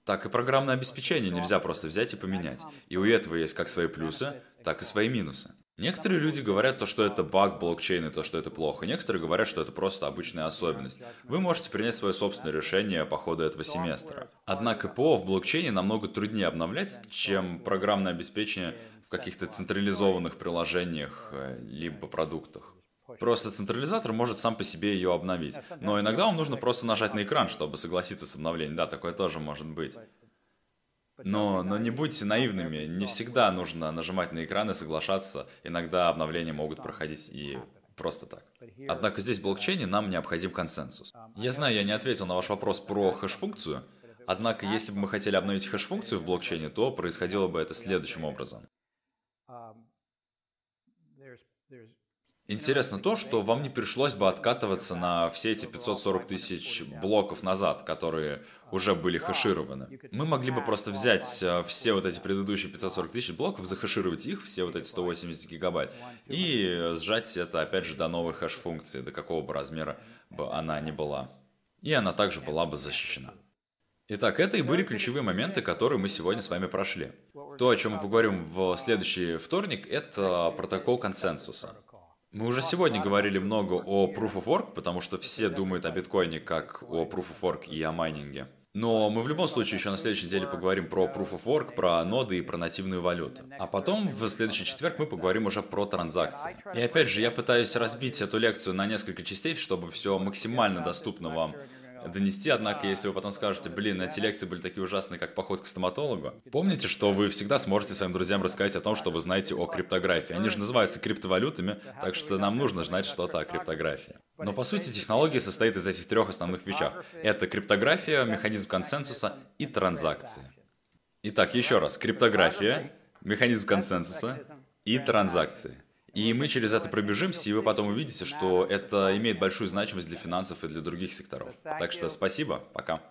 так и программное обеспечение нельзя просто взять и поменять. И у этого есть как свои плюсы, так и свои минусы. Некоторые люди говорят то, что это баг блокчейна, то, что это плохо. Некоторые говорят, что это просто обычная особенность. Вы можете принять свое собственное решение по ходу этого семестра. Однако ПО в блокчейне намного труднее обновлять, чем программное обеспечение в каких-то централизованных приложениях э, либо продуктах. Просто централизатор может сам по себе ее обновить. Но иногда вам нужно просто нажать на экран, чтобы согласиться с обновлением. Да, такое тоже может быть. Но, но не будьте наивными, не всегда нужно нажимать на экран и соглашаться. Иногда обновления могут проходить и просто так. Однако здесь в блокчейне нам необходим консенсус. Я знаю, я не ответил на ваш вопрос про хэш-функцию, однако если бы мы хотели обновить хэш-функцию в блокчейне, то происходило бы это следующим образом. Интересно то, что вам не пришлось бы откатываться на все эти 540 тысяч блоков назад, которые уже были хэшированы. Мы могли бы просто взять э, все вот эти предыдущие 540 тысяч блоков, захешировать их, все вот эти 180 гигабайт, и сжать это, опять же, до новой хэш-функции, до какого бы размера бы она ни была. И она также была бы защищена. Итак, это и были ключевые моменты, которые мы сегодня с вами прошли. То, о чем мы поговорим в следующий вторник, это протокол консенсуса. Мы уже сегодня говорили много о Proof of Work, потому что все думают о биткоине как о Proof of Work и о майнинге. Но мы в любом случае еще на следующей неделе поговорим про Proof of Work, про ноды и про нативную валюту. А потом в следующий четверг мы поговорим уже про транзакции. И опять же, я пытаюсь разбить эту лекцию на несколько частей, чтобы все максимально доступно вам донести, однако, если вы потом скажете, блин, эти лекции были такие ужасные, как поход к стоматологу, помните, что вы всегда сможете своим друзьям рассказать о том, что вы знаете о криптографии. Они же называются криптовалютами, так что нам нужно знать что-то о криптографии. Но по сути технология состоит из этих трех основных вещах. Это криптография, механизм консенсуса и транзакции. Итак, еще раз. Криптография, механизм консенсуса и транзакции. И мы через это пробежимся, и вы потом увидите, что это имеет большую значимость для финансов и для других секторов. Так что спасибо, пока.